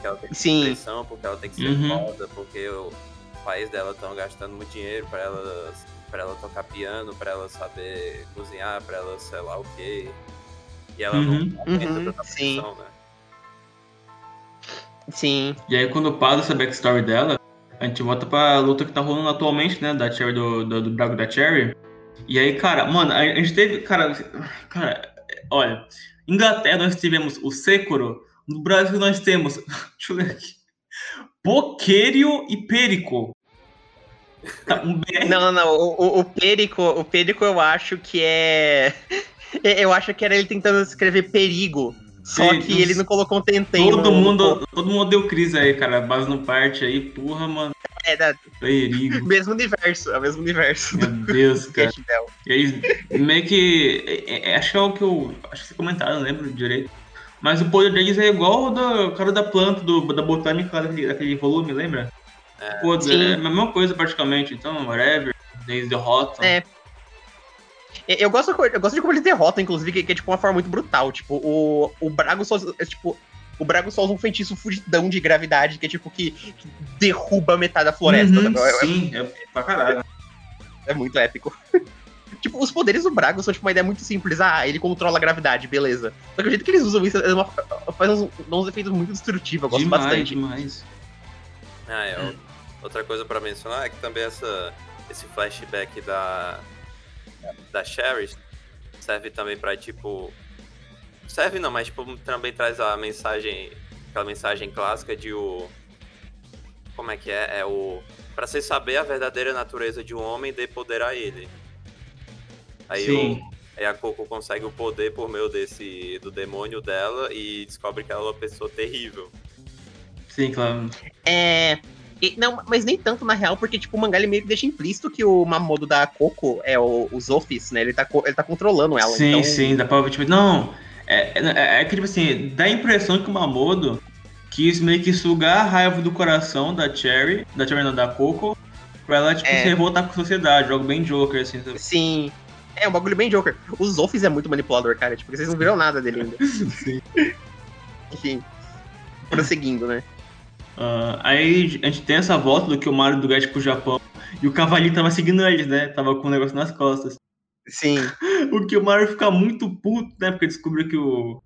S3: que ela tem que ter
S2: Sim.
S3: depressão porque ela tem que ser
S1: Uhum.
S3: foda, porque o- os pais dela estão gastando muito dinheiro pra ela, pra ela tocar piano, pra ela saber cozinhar, pra ela sei lá o quê. E ela
S1: Uhum.
S3: não aguenta
S2: Uhum,
S3: tanta
S2: sim.
S3: pressão, né?
S2: Sim.
S1: E aí, quando passa essa backstory dela, a gente volta pra luta que tá rolando atualmente, né? Da Cherry, do, do, do Brago da Cherry. E aí, cara, mano, a, a gente teve. Cara, cara, olha, Inglaterra nós tivemos o Sekiro, no Brasil nós temos. Deixa eu ler aqui. Poquerio e Perico. Um BR.
S2: Não, não, não. O, o, o Perico, o Perico eu acho que é. Eu acho que era ele tentando escrever perigo. Só
S1: Sim,
S2: que ele não colocou um tentem.
S1: Todo
S2: no- no-
S1: mundo, todo mundo deu crise aí, cara. Base no parte aí, porra, mano.
S2: É, da-
S1: Perigo.
S2: mesmo universo. É o mesmo universo
S1: Meu Deus, cara. E aí, meio que. é- é- acho que é o que eu. Acho que vocês comentaram, não lembro direito. Mas o poder deles é igual ao do cara da planta, do, da botânica daquele, daquele volume, lembra? Pô,
S2: Sim.
S1: é a mesma coisa praticamente, então, whatever. Eles derrotam.
S2: É. Eu eu gosto, eu gosto de como eles derrotam, inclusive, que, que é tipo uma forma muito brutal. Tipo, o, o Brago só. É, tipo, o Brago só usa um feitiço fudidão de gravidade, que é tipo que, que derruba metade da floresta.
S1: Uhum?
S2: É- é-
S1: sim, é pra caralho.
S2: É muito épico. tipo, os poderes do Brago são tipo uma ideia muito simples. Ah, ele controla a gravidade, beleza. Só que o jeito que eles usam isso é uma, faz uns, dá uns efeitos muito destrutivos, eu gosto
S1: demais,
S2: bastante.
S1: demais.
S3: Ah, é. Outra coisa pra mencionar é que também essa, esse flashback da, da Sherry serve também pra, tipo... Serve não, mas tipo, também traz a mensagem, aquela mensagem clássica de o... Como é que é? É o... Pra você saber a verdadeira natureza de um homem, dê poder a ele. Aí,
S1: Sim.
S3: o, aí a Coco consegue o poder por meio desse do demônio dela e descobre que ela é uma pessoa terrível.
S1: Sim, claro.
S2: É. e- não, mas nem tanto na real, porque tipo, o mangá ele meio que deixa implícito que o Mamodo da Coco é o, os Office, né? Ele tá, ele tá controlando ela.
S1: sim,
S2: então...
S1: sim, dá pra ver, tipo, não. É, é, é que, tipo assim, dá a impressão que o Mamodo quis meio que sugar a raiva do coração da Cherry, da Cherry não, da Coco, pra ela, tipo,
S2: É.
S1: se revoltar com a sociedade, algo bem Joker, assim, sabe?
S2: Sim. É um bagulho bem Joker. Os Office é muito manipulador, cara. Tipo, vocês não viram nada dele ainda.
S1: Sim.
S2: Enfim. Prosseguindo, né?
S1: Ah, aí a gente tem essa volta do que o Mario do Gato pro Japão e o cavalinho tava seguindo eles, né? Tava com o negócio nas costas.
S2: Sim.
S1: O que o Mario fica muito puto, né? Porque descobriu que o,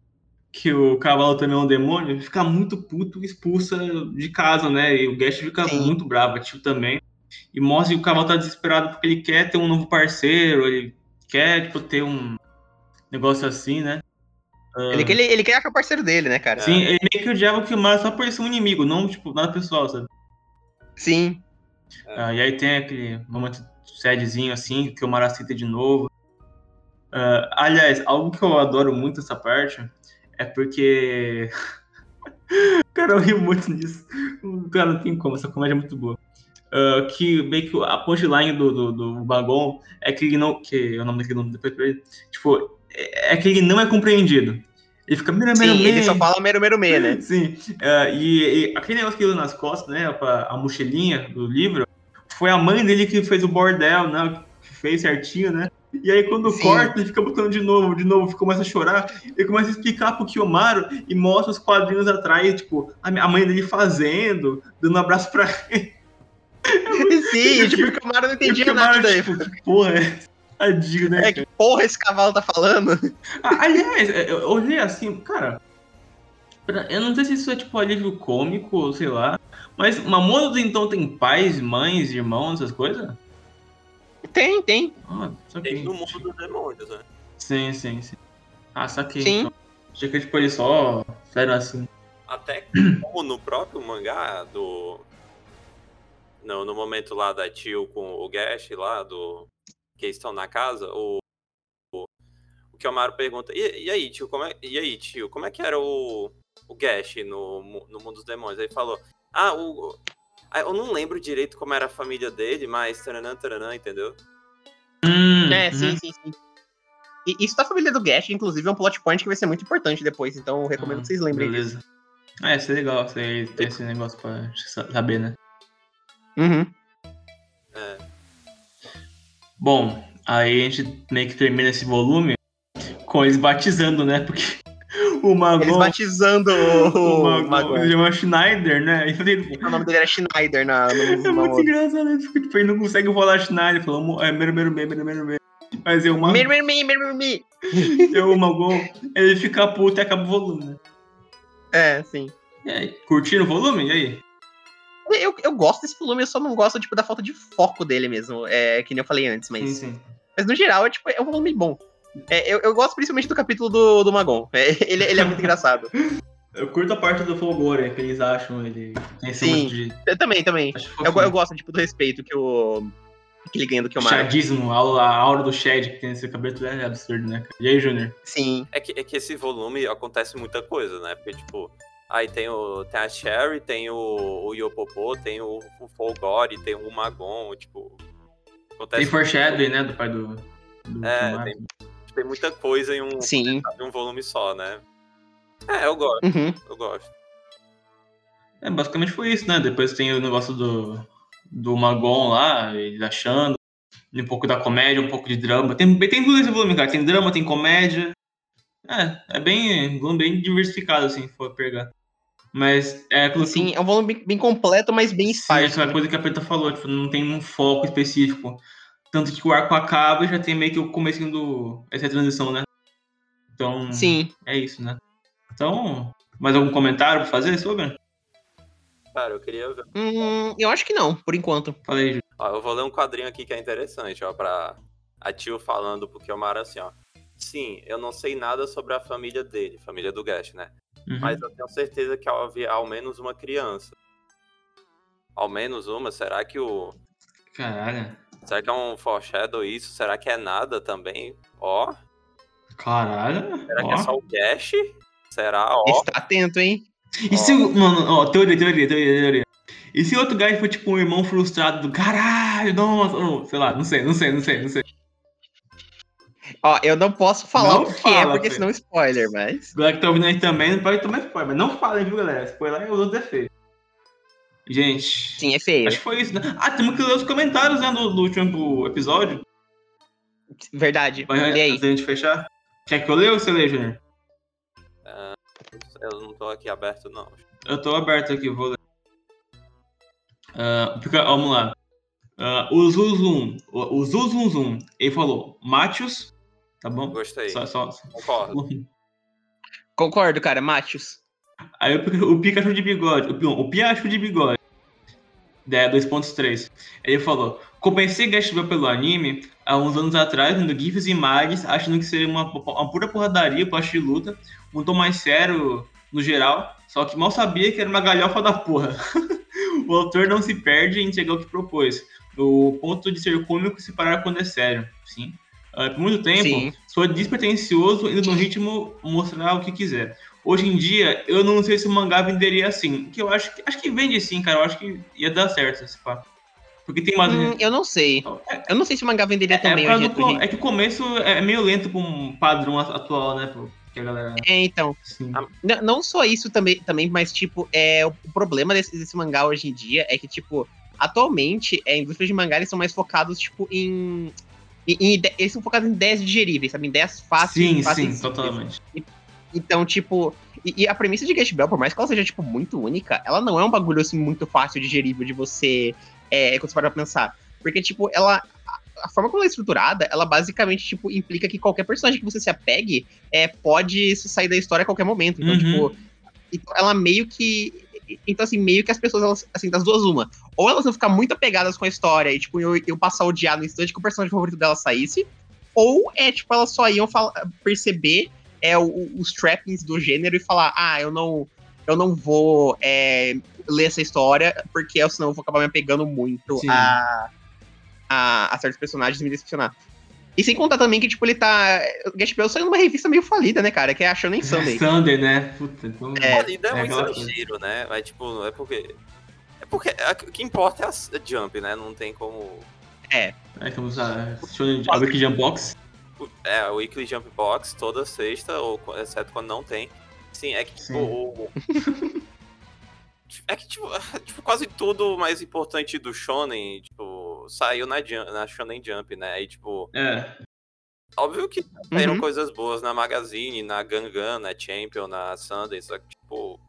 S1: que o cavalo também é um demônio. Ele fica muito puto e expulsa de casa, né? E o Gash fica
S2: Sim.
S1: muito bravo, tio também. E mostra que o cavalo tá desesperado porque ele quer ter um novo parceiro, ele quer, tipo, ter um negócio assim, né? Ah,
S2: Ele, ele, ele quer achar o parceiro dele, né, cara?
S1: Sim, ele meio que odiava que o Mario só por ser um inimigo, não, tipo, nada pessoal, sabe?
S2: Sim.
S1: Ah, e aí tem aquele momento sadzinho assim, que o Mara cita de novo. Ah, aliás, algo que eu adoro muito essa parte é porque Cara, eu rio muito nisso. Cara, não tem como, essa comédia é muito boa. Uh, que meio que a punchline do, do, do Bagon é que ele não. Que é o nome daquele nome depois pra ele. Tipo, é, é que ele não é compreendido. Ele fica mero, mero,
S2: Sim, ele só fala mero, mero, me, né?
S1: Sim. Uh, e, e, aquele negócio que ele nas costas, né? A mochilinha do livro, foi a mãe dele que fez o bordel, né? Que fez certinho, né? E aí, quando Sim. corta, ele fica botando de novo, de novo, começa a chorar. Ele começa a explicar pro Kiyomaru e mostra os quadrinhos atrás, tipo, a mãe dele fazendo, dando um abraço pra ele.
S2: Sim, tipo, o Kiyomaru não entendia nada daí. Tipo,
S1: porra, é tadinho, né?
S2: É, que porra esse cavalo tá falando?
S1: Ah, aliás, eu olhei assim, cara, eu não sei se isso é tipo alívio cômico, ou sei lá, mas Mamoru então tem pais, mães, irmãos, essas coisas?
S2: Tem, tem.
S3: Ah, Tem no mundo dos demônios, né?
S1: Sim, sim, sim. Ah, saquei.
S2: Sim.
S1: Então. Achei que tipo, eles só fizeram assim.
S3: Até como no próprio mangá do. Não, no momento lá da tio com o Gash lá, do. Que estão na casa, o. O, o Kiyomaru pergunta, e, e, aí, tio, como é. E aí, tio, como é que era o. O Gash no, no mundo dos demônios? Aí falou. Ah, o, ah, eu não lembro direito como era a família dele, mas taranã, taranã, entendeu?
S2: Hum, é, sim, uhum. sim, sim. E isso da família do Gash, inclusive, é um plot point que vai ser muito importante depois, então eu recomendo hum, que vocês lembrem
S1: beleza. disso. Ah, isso é legal, você ter esse negócio pra saber, né?
S2: Uhum.
S1: Bom, aí a gente meio que termina esse volume com eles batizando, né? Porque o Magon. Eles
S2: batizando o,
S1: o Magon. Magon. Ele chama Schneider, né?
S2: O nome dele era Schneider na, no,
S1: É muito engraçado, né? Tipo, ele não consegue rolar Schneider. Ele falou, é, mero, mero, mero, mero, mero. Mas eu, Magon.
S2: Mero, mero, mero, mero,
S1: Eu, o Magon, ele fica puto e acaba o volume, né?
S2: É, sim.
S1: E aí, curtiram o volume? E aí?
S2: Eu, eu gosto desse volume, eu só não gosto, tipo, da falta de foco dele mesmo. É, que nem eu falei antes, mas...
S1: Sim, sim.
S2: Mas no geral, é, tipo, é um volume bom. É, eu, eu, gosto principalmente do capítulo do, do Magon. É, ele, ele é muito engraçado.
S1: Eu curto a parte do Folgore, que eles acham ele.
S2: Sim, de... eu também, também. Eu, eu, gosto, tipo, do respeito que o. Que ele ganha do que o Mario.
S1: Chadismo, a, a aura do Chad que tem nesse cabelo é absurdo, né? E aí, Júnior?
S2: Sim.
S3: É que, é que esse volume acontece muita coisa, né? Porque, tipo, aí tem, o, tem a Sherry, tem o, o Yopopo, tem o, o Folgore, tem o Magon, tipo.
S1: Acontece tem Foreshadowing, né? Do pai do. do
S3: é, tem, tem muita coisa em um,
S2: Sim.
S3: em um volume só, né? É, eu gosto.
S2: Uhum.
S3: Eu gosto.
S1: É, basicamente foi isso, né? Depois tem o negócio do, do Magon lá, ele achando. Um pouco da comédia, um pouco de drama. Tem, tem tudo esse volume, cara. Tem drama, tem comédia. É, é bem, bem diversificado, assim, se for pegar. Mas é aquilo
S2: Sim, é um volume bem, bem completo, mas bem esparso.
S1: Sim, aquela né? coisa que a Preta falou, tipo, não tem um foco específico. Tanto que o arco acaba e já tem meio que o começo do. Essa transição, né? Então.
S2: Sim.
S1: É isso, né? Então. Mais algum comentário pra fazer sobre?
S3: Cara, eu queria ver.
S2: Hum, eu acho que não, por enquanto.
S1: Falei, Ju.
S3: Ó, eu vou ler um quadrinho aqui que é interessante, ó, pra a tio falando pro Kiyomaru assim, ó. Sim, eu não sei nada sobre a família dele, família do Gash, né? Uhum. Mas eu tenho certeza que havia ao menos uma criança. Ao menos uma? Será que o.
S1: Caralho.
S3: Será que é um foreshadow isso? Será que é nada também? Ó.
S1: Caralho.
S3: Será
S1: ó.
S3: que é só o Gash? Será? Ó.
S2: Está atento, hein?
S1: E ó. se. Mano, ó, teoria, teoria, teoria, teoria. E se outro guy for tipo um irmão frustrado do caralho, nossa, sei lá, não sei, não sei, não sei, não sei.
S2: Ó, eu não posso falar não o que fala, é, porque filho. senão spoiler, mas.
S1: Galera que tá ouvindo aí também não pode tomar spoiler, mas não falem, viu, galera? Spoiler é os outros defeitos. Gente.
S2: Sim, é feio.
S1: Acho que foi isso, né? Ah, temos que ler os comentários, né, do, do último episódio.
S2: Verdade.
S1: Vai,
S2: Lê aí.
S1: Antes da gente fechar. Quer que eu leia ou você lê, Junior?
S3: Uh, eu não tô aqui aberto, não.
S1: Eu tô aberto aqui, vou ler. Uh, vamos lá. Uh, o Zuzum, o, o Zuzum, ele falou, Matius, tá bom?
S3: Gostei.
S1: Só, só,
S3: Concordo.
S2: Concordo, cara, Matius.
S1: Aí o, o Pikachu de bigode, o, o Piachu de bigode, né, 2.3. Ele falou: Comecei Gastival pelo anime há uns anos atrás, vendo GIFs e imagens, achando que seria uma, uma pura porradaria, plot de luta, um tom mais sério no geral, só que mal sabia que era uma galhofa da porra. o autor não se perde em entregar o que propôs, o ponto de ser cômico se parar quando é sério. Sim. Uh, por muito tempo, Sim. sou despretensioso indo no ritmo mostrar o que quiser. Hoje em dia, eu não sei se o mangá venderia assim. Que eu acho que acho que vende sim, cara. Eu acho que ia dar certo esse pá. Porque tem mais.
S2: Hum, eu não sei. Eu não sei se o mangá venderia
S1: É,
S2: também
S1: é, do co-
S2: hoje.
S1: é que o começo é meio lento com um padrão atual, né? pô, Que a galera.
S2: É, então.
S1: Sim.
S3: Ah,
S2: não só isso também, também mas, tipo, é, o problema desse, desse mangá hoje em dia é que, tipo, atualmente, é, a indústria de mangá, eles são mais focados, tipo, em... em- eles são focados em ideias digeríveis, sabe? Em ideias fáceis.
S1: Sim,
S2: fáceis
S1: sim, totalmente.
S2: Então, tipo... E, e a premissa de Get Bell, por mais que ela seja, tipo, muito única, ela não é um bagulho, assim, muito fácil, digerível de você... É, quando você para pra pensar. Porque, tipo, ela... a- A forma como ela é estruturada, ela basicamente, tipo, implica que qualquer personagem que você se apegue é, pode sair da história a qualquer momento. Então,
S1: Uhum.
S2: tipo, então, ela meio que. Então, assim, meio que as pessoas, elas, assim, das duas, uma. Ou elas vão ficar muito apegadas com a história e, tipo, eu, eu passar a odiar no instante que o personagem favorito dela saísse. Ou é, tipo, elas só iam fala- perceber é, o- os trappings do gênero e falar, ah, eu não. Eu não vou é, ler essa história, porque senão eu vou acabar me apegando muito
S1: Sim.
S2: a, a, a certos personagens e me decepcionar. E sem contar também que, tipo, ele tá. O Gash Bell saiu numa revista meio falida, né, cara? Que é a Shonen Sunday.
S1: Sunday, né? Puta, então...
S2: É,
S3: não é,
S1: é
S3: muito exagero, né? Mas, tipo, é porque. É porque a- o que importa é a s- Jump, né? Não tem como.
S1: Aí temos a, Shonen- a Wiki Jump Box.
S3: É, a Weekly Jump Box toda sexta, ou exceto quando não tem. Sim, é que, tipo,
S1: Sim.
S3: o- É que, tipo, tipo, quase tudo mais importante do Shonen, tipo, saiu na, Jump, na Shonen Jump, né? Aí, tipo,
S1: É.
S3: óbvio que saíram
S2: Uhum.
S3: coisas boas na Magazine, na Gangan, na Champion, na Sunday, só que, tipo,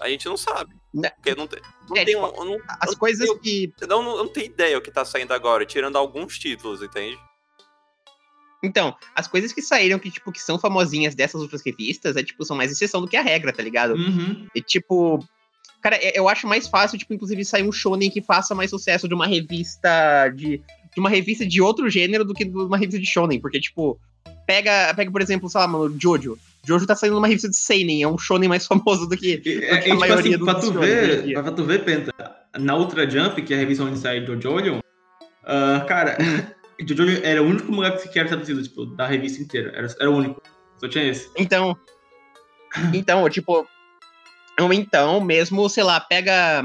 S3: a gente não sabe.
S2: Né?
S3: Porque não tem, não
S2: É,
S3: tem
S2: tipo,
S3: um- não-
S2: As coisas que.
S3: não, não, não tenho ideia o que tá saindo agora, tirando alguns títulos, entende?
S2: Então, as coisas que saíram que, tipo, que são famosinhas dessas outras revistas, é, tipo, são mais exceção do que a regra, tá ligado?
S1: Uhum.
S2: E, tipo. Cara, é- eu acho mais fácil, tipo, inclusive, sair um shonen que faça mais sucesso de uma revista de. de uma revista de outro gênero do que de uma revista de shonen. Porque, tipo, pega, pega por exemplo, sei lá, mano, Jojo. Jojo tá saindo numa revista de Seinen, é um shonen mais famoso do que.
S1: E,
S2: que
S1: é,
S2: a
S1: tipo
S2: maioria
S1: assim,
S2: dos
S1: pra tu ver, pra tu ver, Penta, na Ultra Jump, que é a revista onde sai Jojo, ah, cara, Jojo era o único mangá que era traduzido, tipo, da revista inteira. Era, era o único. Só tinha esse.
S2: Então. Então, tipo. Ou então, mesmo, sei lá, pega.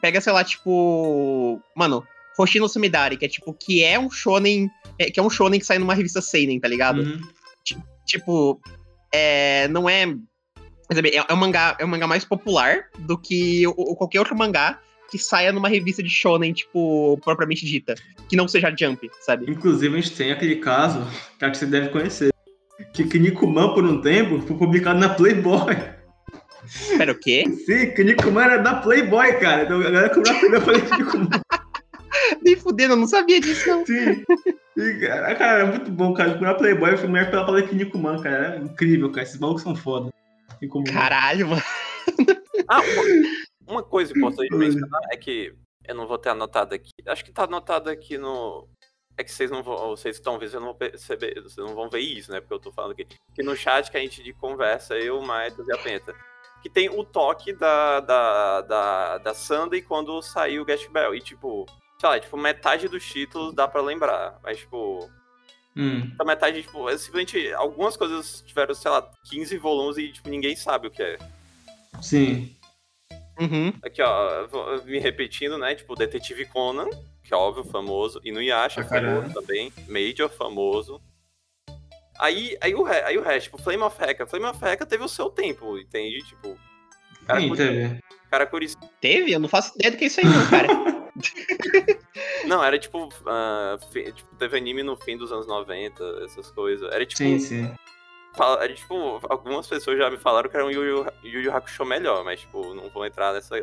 S2: Pega, sei lá, tipo. Mano, Hoshino Sumidari, que é tipo, que é um shonen. é- que é um shonen que sai numa revista Seinen, tá ligado?
S1: Uhum.
S2: Tipo. É, não é. dizer, É, é um mangá, é um mangá mais popular do que o- o- qualquer outro mangá que saia numa revista de shonen, tipo, propriamente dita. Que não seja Jump, sabe?
S1: Inclusive, a gente tem aquele caso, que acho que você deve conhecer. Que Kinnikuman, por um tempo, foi publicado na Playboy.
S2: Pera, o quê?
S1: Sim, Kinnikuman era da Playboy, cara. Então a galera comprava eu falei Kinnikuman.
S2: Nem fudendo, eu não sabia disso, não.
S1: Sim. E, cara, cara, é muito bom, cara. Procurar Playboy, eu fui mulher pela falei Kinnikuman, cara. É incrível, cara. Esses malucos são foda.
S2: Caralho, mano.
S3: Ah, uma, uma coisa importante de
S1: Coisa.
S3: mencionar é que eu não vou ter anotado aqui. Acho que tá anotado aqui no. É que vocês não vão. Vocês estão vendo, vocês não vão perceber. Vocês não vão ver isso, né? Porque eu tô falando aqui. Que no chat que a gente de conversa, eu, o Maetos e a Penta. Que tem o toque da, da, da, da Sunday quando saiu o Get Bell. E tipo, sei lá, tipo, metade dos títulos dá pra lembrar. Mas, tipo,
S1: Hum.
S3: a metade, tipo, é simplesmente. Algumas coisas tiveram, sei lá, 15 volumes e, tipo, ninguém sabe o que é.
S1: Sim.
S2: Uhum.
S3: Aqui, ó, me repetindo, né? Tipo, Detetive Conan, que é óbvio, famoso. Inuyasha,
S1: caralho.
S3: famoso também. Major, famoso. Aí, aí, o, re- aí o resto, tipo, Flame of Hecka. Flame of Hecka teve o seu tempo, entende? Tipo, cara,
S1: Sim, teve.
S3: cara curi-
S2: Teve? Eu não faço ideia do que é isso aí, não, cara.
S3: Não, era tipo, fi- tipo, teve anime no fim dos anos 90, essas coisas. Era tipo,
S1: Sim, sim.
S3: fala- era, tipo algumas pessoas já me falaram que era um Yu Yu, Yu Yu Hakusho melhor, mas, tipo, não vou entrar nessa,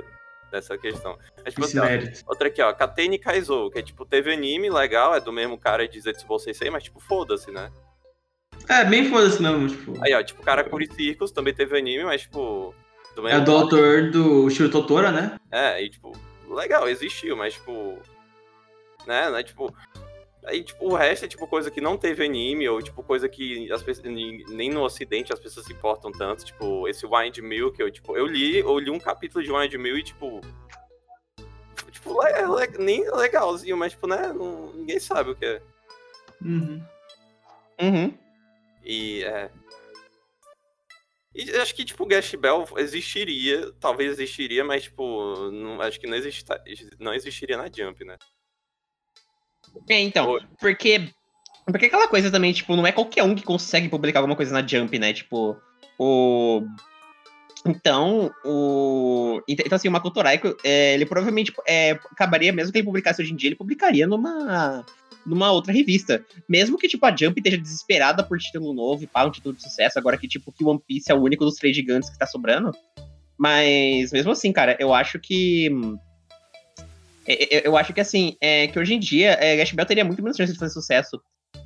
S3: nessa questão. Mas, tipo, assim, ó. Outra aqui, ó, Kateni Kaizou, que é tipo, teve anime legal, é do mesmo cara de Zetsubo Sensei, mas tipo, foda-se, né?
S1: É, bem foda-se mesmo, tipo.
S3: Aí, ó, tipo, Karakuri Circus também teve anime, mas tipo. Do
S1: É do autor do Shiro Totora, né?
S3: É, e tipo, legal, existiu, mas tipo. Né, né, tipo. Aí, tipo, o resto é tipo coisa que não teve anime, ou tipo, coisa que as pessoas, nem nem no ocidente as pessoas se importam tanto. Tipo, esse Wind Mill, que eu, tipo, eu li, eu li um capítulo de Wind Mill e, tipo. Tipo, le- le- nem legalzinho, mas, tipo, né? não- ninguém sabe o que é.
S1: Uhum.
S2: Uhum.
S3: E é. E acho que, tipo, Gash Bell existiria, talvez existiria, mas, tipo, não, acho que não, exista, não existiria na Jump, né?
S2: É, então, porque. Porque aquela coisa também, tipo, não é qualquer um que consegue publicar alguma coisa na Jump, né? Tipo, o. Então, o. Então, assim, o Makoto Raiko, é, ele provavelmente é, acabaria, mesmo que ele publicasse hoje em dia, ele publicaria numa, numa outra revista. Mesmo que, tipo, a Jump esteja desesperada por título novo e pá, um título de sucesso, agora que, tipo, que One Piece é o único dos três gigantes que tá sobrando. Mas, mesmo assim, cara, eu acho que. Eu, acho que, assim, é, que hoje em dia, é, Gash Bell teria muito menos chance de fazer sucesso.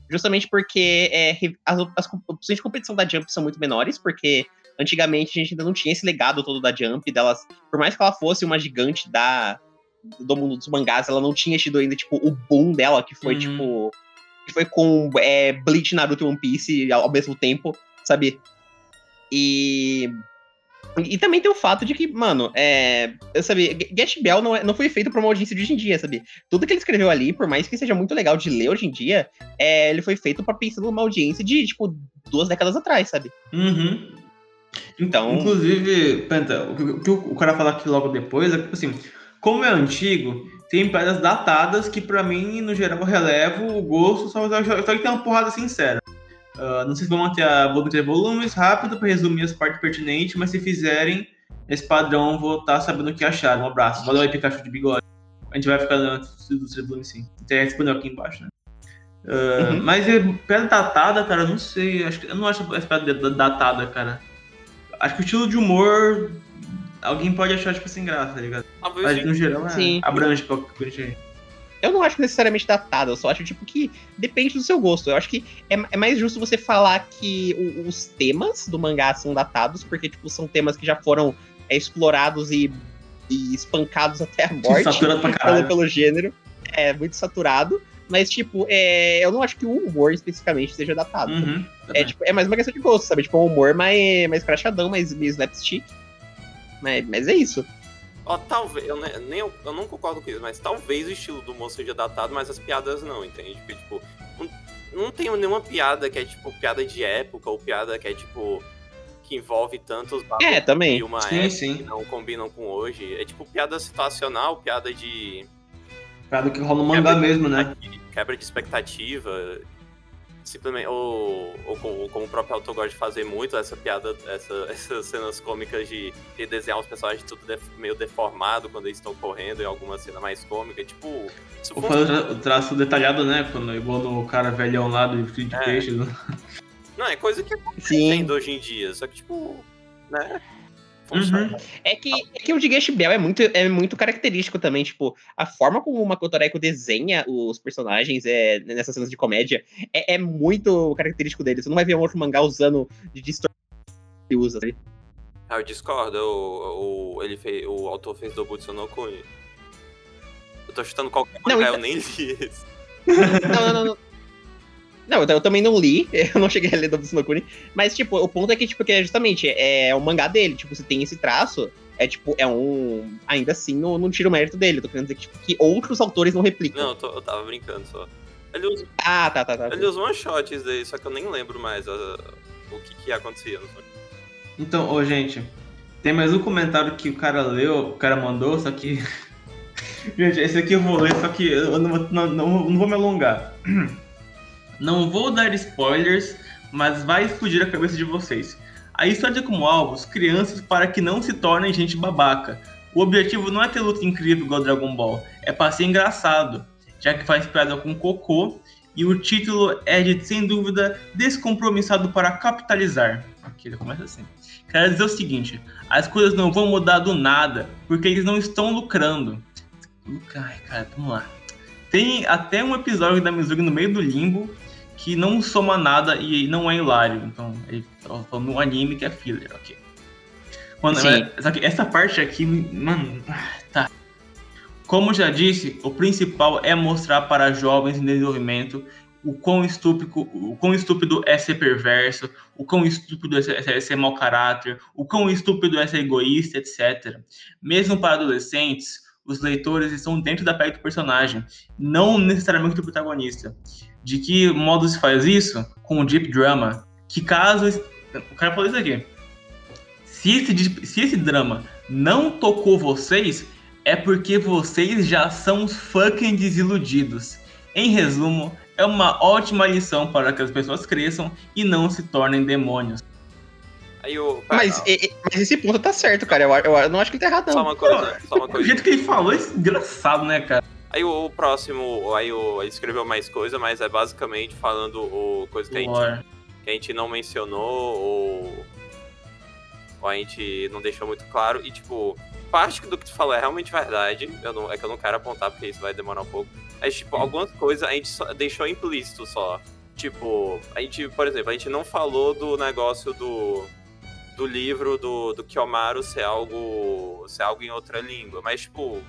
S2: Justamente porque é, as, as opções de competição da Jump são muito menores, porque antigamente a gente ainda não tinha esse legado todo da Jump, delas, por mais que ela fosse uma gigante da do mundo dos mangás, ela não tinha tido ainda, tipo, o boom dela, que foi, uhum. tipo, que foi com é, Bleach, Naruto e One Piece ao, ao mesmo tempo, sabe? E e também tem o fato de que, mano, é. Eu sabia, Get Bell não, é, não foi feito pra uma audiência de hoje em dia, sabe? Tudo que ele escreveu ali, por mais que seja muito legal de ler hoje em dia, é, ele foi feito pra pensar numa audiência de, tipo, duas décadas atrás, sabe?
S1: Uhum. Então. Inclusive, Penta, o que o, cara fala aqui logo depois é que, tipo assim, como é antigo, tem pedras datadas que, pra mim, no geral, relevo o gosto, só, só, só que tem uma porrada sincera. Uh, não sei se vão manter a volume de volumes rápido para resumir as partes pertinentes, mas se fizerem esse padrão, vou estar tá sabendo o que acharam. Um abraço. Valeu aí, Pikachu de bigode. A gente vai ficar antes do volume sim. Tem disponível aqui embaixo, né? Uh, uhum. Mas é pedra datada, cara, não sei. Acho que, eu não acho essa pedra datada, cara. Acho que o estilo de humor. Alguém pode achar, tipo, sem graça, tá ligado? Mas no geral, é, sim. abrange pra gente
S2: eu não acho necessariamente datado, eu só acho, tipo, que depende do seu gosto. Eu acho que é, é mais justo você falar que o, os temas do mangá são datados, porque, tipo, são temas que já foram é, explorados e, e, espancados até a morte
S1: pelo,
S2: pelo gênero. É muito saturado. Mas, tipo, é, eu não acho que o humor especificamente seja datado.
S1: Uhum,
S2: é, tipo, é mais uma questão de gosto, sabe? Tipo, um humor mais, mais crachadão, mais, mais slapstick. Mas, mas é isso.
S3: Ó, talvez, eu, nem, eu, eu não concordo com isso, mas talvez o estilo do humor seja datado, mas as piadas não, entende? Porque, tipo, não, não tem nenhuma piada que é, tipo, piada de época, ou piada que é, tipo, que envolve tantos
S2: é, também.
S3: de uma
S1: sim,
S3: época
S1: sim.
S3: que não combinam com hoje. É, tipo, piada situacional, piada de...
S1: Piada que rola no mangá mesmo, né?
S3: Quebra de expectativa simplesmente, ou, ou, ou, como o próprio autor gosta de fazer muito, essa piada, essa, essas cenas cômicas de, de desenhar os personagens tudo def, meio deformado quando eles estão correndo em alguma cena mais cômica, tipo...
S1: Ou o traço detalhado, né, quando, igual no cara velhão lá do Free de é. Peixe. Né?
S3: Não, é coisa que acontece hoje em dia, só que, tipo, né...
S2: Uhum. É, que, é que o de Gash Bell é muito, é muito característico também, tipo, a forma como o Makoto Reiko desenha os personagens é, nessas cenas de comédia é, é, muito característico dele. Você não vai ver um outro mangá usando de distorção que usa, sabe?
S3: Ah, eu discordo. O, o, ele fez, o autor fez Dobutsu no Kuni. Eu tô chutando qualquer mangá, não, então... eu nem li esse.
S2: não, não, não. Não, eu também não li, eu não cheguei a ler do Tsunokuni, mas, tipo, o ponto é que, tipo, que é justamente, é o mangá dele, tipo, se tem esse traço, é, tipo, é um... Ainda assim, não, não tira o mérito dele, eu tô querendo dizer que, tipo, que outros autores não replicam.
S3: Não, eu, tô, eu tava brincando só. Ele usa...
S2: Ah, tá, tá, tá.
S3: Ele usa one-shots daí, só que eu nem lembro mais uh, o que que acontecia.
S1: Então, ô, gente, tem mais um comentário que o cara leu, o cara mandou, só que... gente, esse aqui eu vou ler, só que eu não, não, não, não vou me alongar. Não vou dar spoilers, mas vai explodir a cabeça de vocês. A história tem como alvos crianças para que não se tornem gente babaca. O objetivo não é ter luta incrível igual Dragon Ball, é para ser engraçado, já que faz piada com cocô e o título é de, sem dúvida, descompromissado para capitalizar. Aqui ele começa assim. Quero dizer o seguinte: as coisas não vão mudar do nada, porque eles não estão lucrando. Ai, cara, vamos lá. Tem até um episódio da Mizuki no meio do limbo que não soma nada e não é hilário. Então, ele tá falando um anime que é filler, ok. Quando, é, só que essa parte aqui, mano, tá. Como já disse, o principal é mostrar para jovens em desenvolvimento o quão estúpido, o quão estúpido é ser perverso, o quão estúpido é ser, é ser mau caráter, o quão estúpido é ser egoísta, etc. Mesmo para adolescentes, os leitores estão dentro da pele do personagem, não necessariamente do protagonista. De que modo se faz isso? Com o deep drama. Que caso. O cara falou isso aqui. Se esse, se esse drama não tocou vocês, é porque vocês já são fucking desiludidos. Em resumo, é uma ótima lição para que as pessoas cresçam e não se tornem demônios.
S3: Aí o.
S2: Mas, e- mas esse ponto tá certo, cara. Eu, eu- eu não acho que ele tá errado,
S3: Só
S2: não.
S3: uma coisa, só uma
S1: O
S3: coisa.
S1: jeito que ele falou é engraçado, né, cara?
S3: Aí o, o próximo, aí o, ele escreveu mais coisa, mas é basicamente falando o coisa que a gente, que a gente não mencionou ou, ou a gente não deixou muito claro. E tipo, parte do que tu falou é realmente verdade. Eu não, é que eu não quero apontar porque isso vai demorar um pouco. Mas tipo, algumas coisas a gente só deixou implícito só. Tipo, a gente, por exemplo, a gente não falou do negócio do do livro do, do Kiyomaru ser algo ser algo em outra língua, mas tipo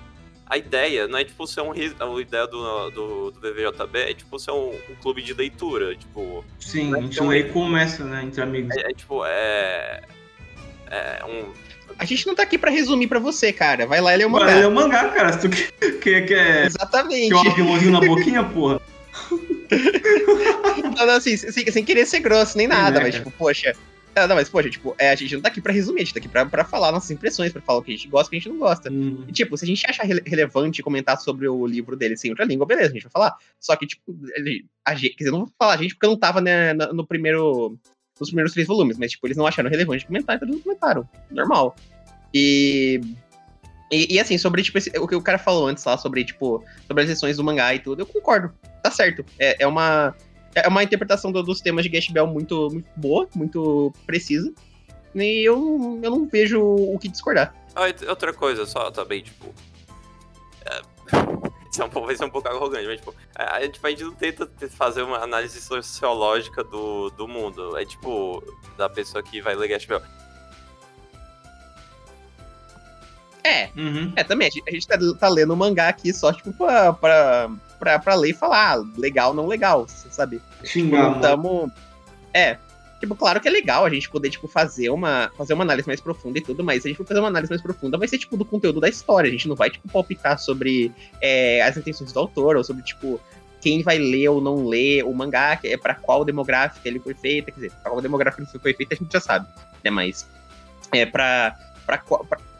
S3: a ideia não é tipo ser um a ideia do, do, do BVJB é tipo ser um, um clube de leitura, tipo
S1: Sim, gente
S3: então-
S1: e começa, né, entre amigos.
S3: é, é, tipo é é um
S2: A gente não tá aqui pra resumir pra você, cara. Vai lá e lê o mangá.
S1: ele é um mangá, cara. Se tu quer, quer, quer
S2: Exatamente.
S1: ter um aviãozinho na boquinha, porra.
S2: Não, não, assim, sem, sem querer ser grosso nem nada,
S1: né,
S2: mas,
S1: cara?
S2: tipo, poxa. Não, não, mas, poxa, tipo, é, a gente não tá aqui pra resumir, a gente tá aqui pra, pra falar nossas impressões, pra falar o que a gente gosta e o que a gente não gosta.
S1: Hum,
S2: E, tipo, se a gente acha rele- relevante comentar sobre o livro dele sem outra língua, beleza, a gente vai falar. Só que, tipo, ele, a gente, quer dizer, eu não vou falar a gente porque eu não tava né, na- no primeiro. Nos primeiros três volumes, mas, tipo, eles não acharam relevante comentar, então eles não comentaram. Normal. E. E, e, assim, sobre, tipo, esse- o que o cara falou antes lá, sobre, tipo, sobre as lições do mangá e tudo, eu concordo. Tá certo. É, é uma. É uma interpretação do- dos temas de Gash Bell muito, muito boa, muito precisa. E eu, não- eu não vejo o que discordar.
S3: Ah, outra coisa só também, tipo. É, isso é um pouco, vai ser um pouco arrogante, mas tipo, a, gente, a gente não tenta te- fazer uma análise sociológica do, do mundo. É tipo, da pessoa que vai ler Gash Bell.
S2: É,
S1: Uhum.
S2: É, também, a gente, a gente tá, tá lendo o mangá aqui só, tipo, pra, pra, pra, pra ler e falar, ah, legal, não legal, você sabe?
S1: Xingar,
S2: tamo... É, tipo, claro que é legal a gente poder, tipo, fazer uma, fazer uma análise mais profunda e tudo, mas se a gente for fazer uma análise mais profunda, vai ser, tipo, do conteúdo da história, a gente não vai, tipo, palpitar sobre é, as intenções do autor, ou sobre, tipo, quem vai ler ou não ler o mangá, que é pra qual demográfica ele foi feito, quer dizer, pra qual demográfica ele foi feito a gente já sabe, né, mas é pra, pra,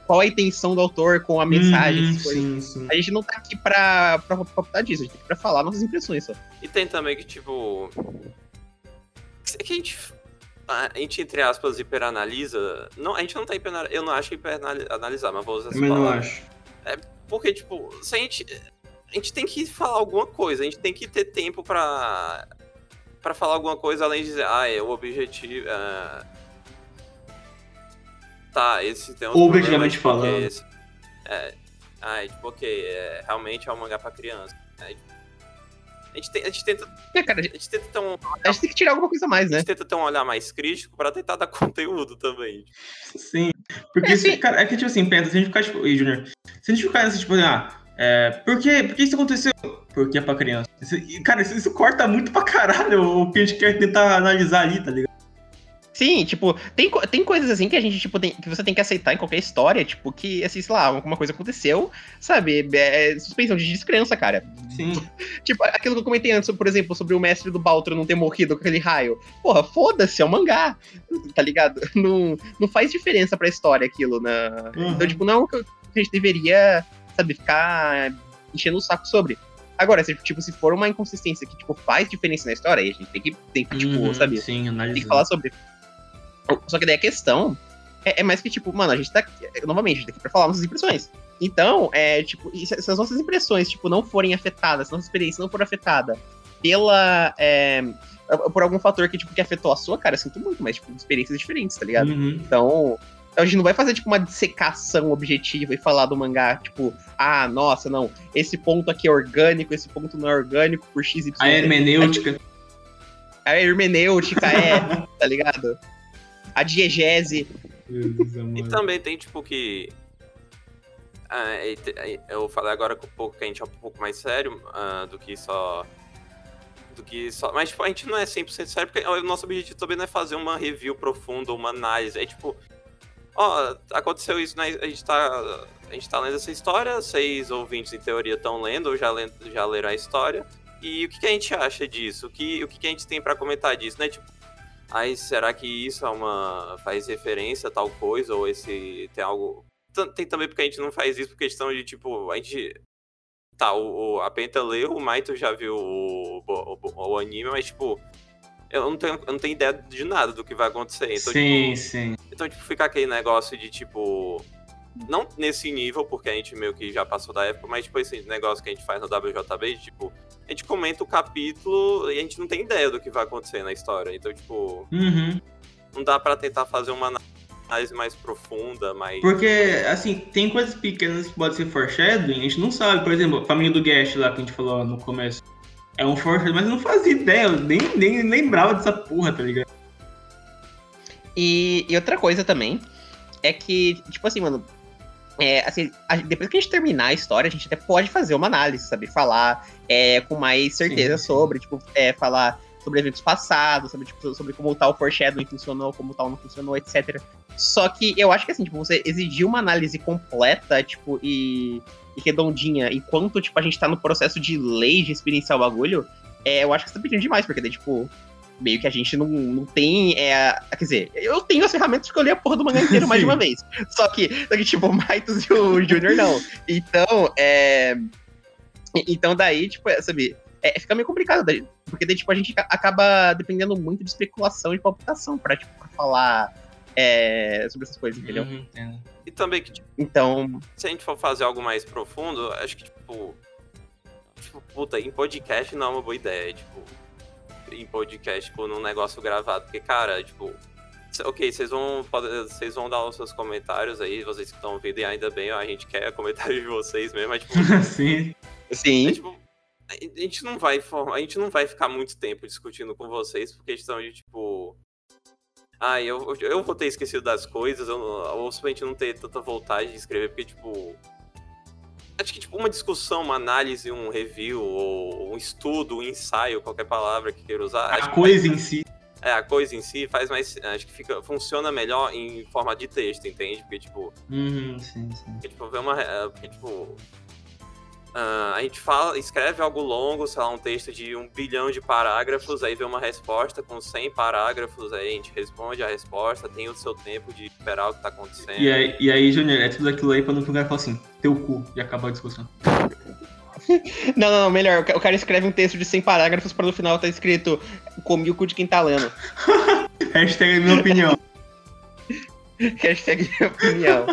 S2: qual, a intenção do autor com a mensagem, coisas.
S1: sim, sim.
S2: A gente não tá aqui pra, pra disso, a gente tá aqui pra falar nossas impressões só.
S3: E tem também que, tipo. É que a gente. A gente, entre aspas, hiperanalisa. Não, a gente não tá hiperanalisando. Eu não acho hiperanalisar, mas vou usar essa
S1: não
S3: palavra.
S1: acho.
S3: Porque, tipo, se a gente. A gente tem que falar alguma coisa, a gente tem que ter tempo pra. pra falar alguma coisa além de dizer, ah, é o objetivo. é, Tá, esse tem
S1: Objetivamente
S3: porque
S1: falando.
S3: esse- É. Ah, é tipo, ok, é, realmente é um mangá pra criança. É, a, gente tem- a gente tenta.
S2: É, cara, a
S3: A
S2: gente,
S3: gente tenta ter um,
S2: a gente tem que tirar alguma coisa a mais,
S3: a
S2: né?
S3: gente tenta ter um olhar mais crítico pra tentar dar conteúdo também.
S1: Sim. Porque,
S2: É,
S1: se- cara, é que, tipo assim, pensa, se a gente ficar, tipo, Ei, Junior, se a gente ficar nessa, tipo, ah, é, por que, por que isso aconteceu? Porque é pra criança. Isso- cara, isso, isso corta muito pra caralho o que a gente quer tentar analisar ali, tá ligado?
S2: Sim, tipo, tem, tem coisas assim que a gente, tipo, tem, que você tem que aceitar em qualquer história, tipo, que, assim, sei lá, alguma coisa aconteceu, sabe? É suspensão de descrença, cara.
S1: Sim.
S2: Tipo, aquilo que eu comentei antes, por exemplo, sobre o mestre do Baltro não ter morrido com aquele raio. Porra, foda-se, é um mangá, tá ligado? Não, não faz diferença pra história aquilo, na...
S1: Uhum.
S2: Então, tipo, não é que a gente deveria, sabe, ficar enchendo o saco sobre. Agora, se, tipo, se for uma inconsistência que, tipo, faz diferença na história, aí a gente tem que, tem que tipo,
S1: Uhum,
S2: sabe,
S1: Sim,
S2: tem que
S1: analisar.
S2: falar sobre. Só que daí a questão é, é mais que, tipo, mano, a gente tá. aqui- Novamente, a gente tá aqui pra falar nossas impressões. Então, é, tipo, se, se as nossas impressões, tipo, não forem afetadas, se a nossa experiência não for afetada pela. é, por algum fator que, tipo, que afetou a sua, cara, eu sinto muito, mas, tipo, experiências diferentes, tá ligado?
S1: Uhum.
S2: Então, então a gente não vai fazer, tipo, uma dissecação objetiva e falar do mangá, tipo, ah, nossa, não, esse ponto aqui é orgânico, esse ponto não é orgânico por X, Y.
S1: A hermenêutica.
S2: A hermenêutica é, tá ligado? A diegese.
S3: E também tem, tipo, que. ah, te- e eu falei agora com um pouco que a gente é um pouco mais sério ah, do que só. Do que só. Mas, tipo, a gente não é 100% sério, porque o nosso objetivo também não é fazer uma review profunda, uma análise. É tipo. Ó, aconteceu isso, né? A gente tá. A gente tá lendo essa história, seis ouvintes em teoria estão lendo, ou já, lendo, já leram a história. E o que, que a gente acha disso? O que, o que, que a gente tem pra comentar disso, né? Tipo, Aí será que isso é uma. faz referência a tal coisa? Ou esse. tem algo. Tem também porque a gente não faz isso por questão de, tipo, a gente. Tá, o, o a Penta leu, o Maito já viu o, o, o, o anime, mas, tipo, eu não, tenho, eu não tenho ideia de nada do que vai acontecer. Então,
S1: sim,
S3: tipo,
S1: sim.
S3: Então, tipo, fica aquele negócio de, tipo. Não nesse nível, porque a gente meio que já passou da época, mas, tipo, esse negócio que a gente faz no WJB, de, tipo, a gente comenta o capítulo e a gente não tem ideia do que vai acontecer na história. Então, tipo.
S1: Uhum.
S3: Não dá para tentar fazer uma análise mais profunda, mais.
S1: Porque, assim, tem coisas pequenas que podem ser foreshadowing, a gente não sabe. Por exemplo, a família do Gash lá que a gente falou no começo. É um foreshadowing, mas eu não fazia ideia, eu nem, nem lembrava dessa porra, tá ligado?
S2: E, e outra coisa também é que, tipo assim, mano, é, assim, a, depois que a gente terminar a história, a gente até pode fazer uma análise, sabe? Falar é, com mais certeza sim, sim. sobre, tipo, é, falar sobre eventos passados, sobre, tipo, sobre como tal foreshadowing funcionou, como tal não funcionou, etc. Só que eu acho que assim, tipo, você exigir uma análise completa, tipo, e, e redondinha, enquanto, tipo, a gente tá no processo de lei de experienciar o bagulho, é, eu acho que você tá pedindo demais, porque daí, tipo, meio que a gente não, não tem. É, quer dizer, eu tenho as ferramentas que eu li a porra do mangá inteiro mais de uma vez. Só que, só que tipo, o Maitos e o Junior não. Então, é. Então daí, tipo, é, sabe, é, fica meio complicado, daí, porque daí, tipo, a gente acaba dependendo muito de especulação e palpitação pra, tipo, pra falar é, sobre essas coisas, entendeu?
S1: Uhum.
S3: E também que, tipo,
S2: então.
S3: Se a gente for fazer algo mais profundo, acho que, tipo. Tipo, puta, em podcast não é uma boa ideia. Tipo, em podcast, tipo, num negócio gravado. Porque, cara, tipo. Ok, vocês vão, vocês vão dar os seus comentários aí, vocês que estão ouvindo, e ainda bem, a gente quer comentário de vocês mesmo, mas, tipo.
S1: Sim.
S2: Sim.
S3: É, tipo, a gente não vai a gente não vai ficar muito tempo discutindo com vocês por questão de tipo ah, eu, eu vou ter esquecido das coisas, eu, ou simplesmente não ter tanta vontade de escrever, porque, tipo. Acho que, tipo, uma discussão, uma análise, um review, ou um estudo, um ensaio, qualquer palavra que queira usar.
S1: A coisa em si.
S3: É, a coisa em si faz mais. Acho que fica, funciona melhor em forma de texto, entende? Porque, tipo.
S1: Uhum, sim, sim.
S3: Porque, tipo, ver uma. Porque, tipo, Uh, a gente fala, escreve algo longo, sei lá, um texto de um bilhão de parágrafos, aí vê uma resposta com 100 parágrafos, aí a gente responde a resposta, tem o seu tempo de esperar o que tá acontecendo.
S1: E aí, e aí Junior, é tudo aquilo aí pra no lugar falar assim, teu cu, e acabar a discussão.
S2: não, não, melhor, o cara escreve um texto de 100 parágrafos pra no final tá escrito comi o cu de quem tá lendo.
S1: Hashtag minha opinião.
S2: Hashtag minha opinião.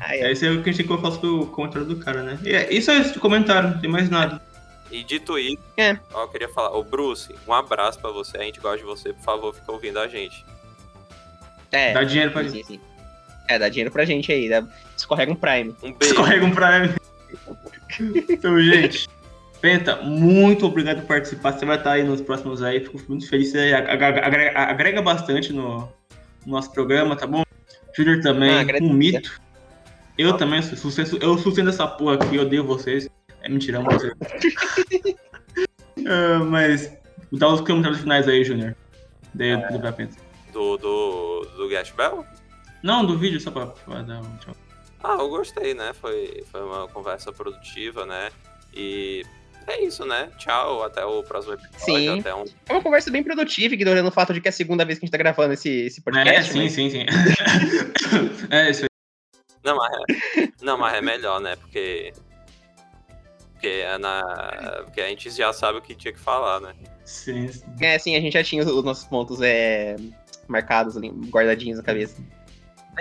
S1: Ah, é. Esse é o que a gente colocar pro comentário do cara, né? E é, isso é esse comentário, não tem mais nada.
S3: E dito isso,
S2: é.
S3: ó, eu queria falar, ô Bruce, um abraço pra você, a gente gosta de você, por favor, fica ouvindo a gente.
S2: É.
S1: Dá dinheiro pra
S2: sim,
S1: gente.
S2: Sim. É, dá dinheiro pra gente aí, dá... escorrega um Prime.
S3: Um beijo.
S1: Escorrega um Prime. então, gente. Penta, muito obrigado por participar. Você vai estar aí nos próximos aí. Fico muito feliz. Você agrega, agrega bastante no, no nosso programa, tá bom? Júnior também, ah, um mito. Eu ah. também sou sucesso. Eu sustento essa porra aqui, eu odeio vocês. É mentira, amo vocês. uh, mas dá os comentários finais aí, Júnior. Daí é, do Brapenta.
S3: Do, do, do Gash Bell?
S1: Não, do vídeo, só pra, pra dar um tchau.
S3: Ah, eu gostei, né? Foi, foi uma conversa produtiva, né? E é isso, né? Tchau, até o próximo episódio.
S2: Sim.
S3: Até um...
S2: É uma conversa bem produtiva, ignorando o fato de que é a segunda vez que a gente tá gravando esse, esse podcast.
S1: É, sim,
S2: mas...
S1: sim, sim. é isso aí.
S3: Não, mas é, não, mas é melhor, né? Porque. Porque, é na, porque a gente já sabe o que tinha que falar, né?
S1: Sim, sim.
S2: É, sim, a gente já tinha os nossos pontos é, marcados ali, guardadinhos na cabeça.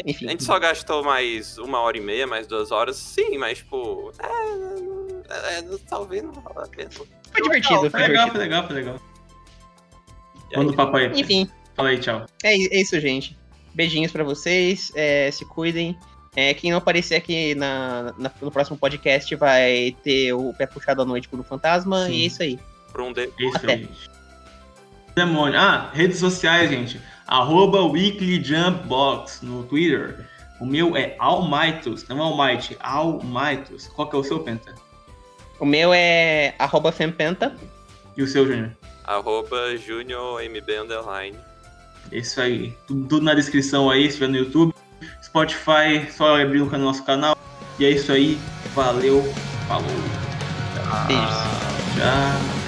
S2: Enfim.
S3: A gente só gastou mais uma hora e meia, mais duas horas, sim, mas, tipo. É, é, talvez não valha a pena.
S2: Foi divertido,
S1: foi, legal, foi legal, foi legal. Manda o papo aí.
S2: Enfim.
S1: Fala aí, tchau.
S2: É, é isso, gente. Beijinhos pra vocês, é, se cuidem. É, quem não aparecer aqui na, na, no próximo podcast vai ter o pé puxado à noite por um fantasma, Sim. e é isso aí.
S3: Por um de...
S1: Isso Até. aí. Demônio. Ah, redes sociais, gente. Arroba Weekly Jump Box no Twitter. O meu é Almightos, não Almighty, Almightos. Qual que é o seu, Penta?
S2: O meu é arroba Fempenta.
S1: E o seu, Júnior?
S3: Arroba JuniorMB Underline.
S1: Isso aí. Tudo, tudo, na descrição aí, se estiver no YouTube. Spotify, só abrir no nosso canal. E é isso aí. Valeu. Falou.
S2: Beijos.
S1: Tchau.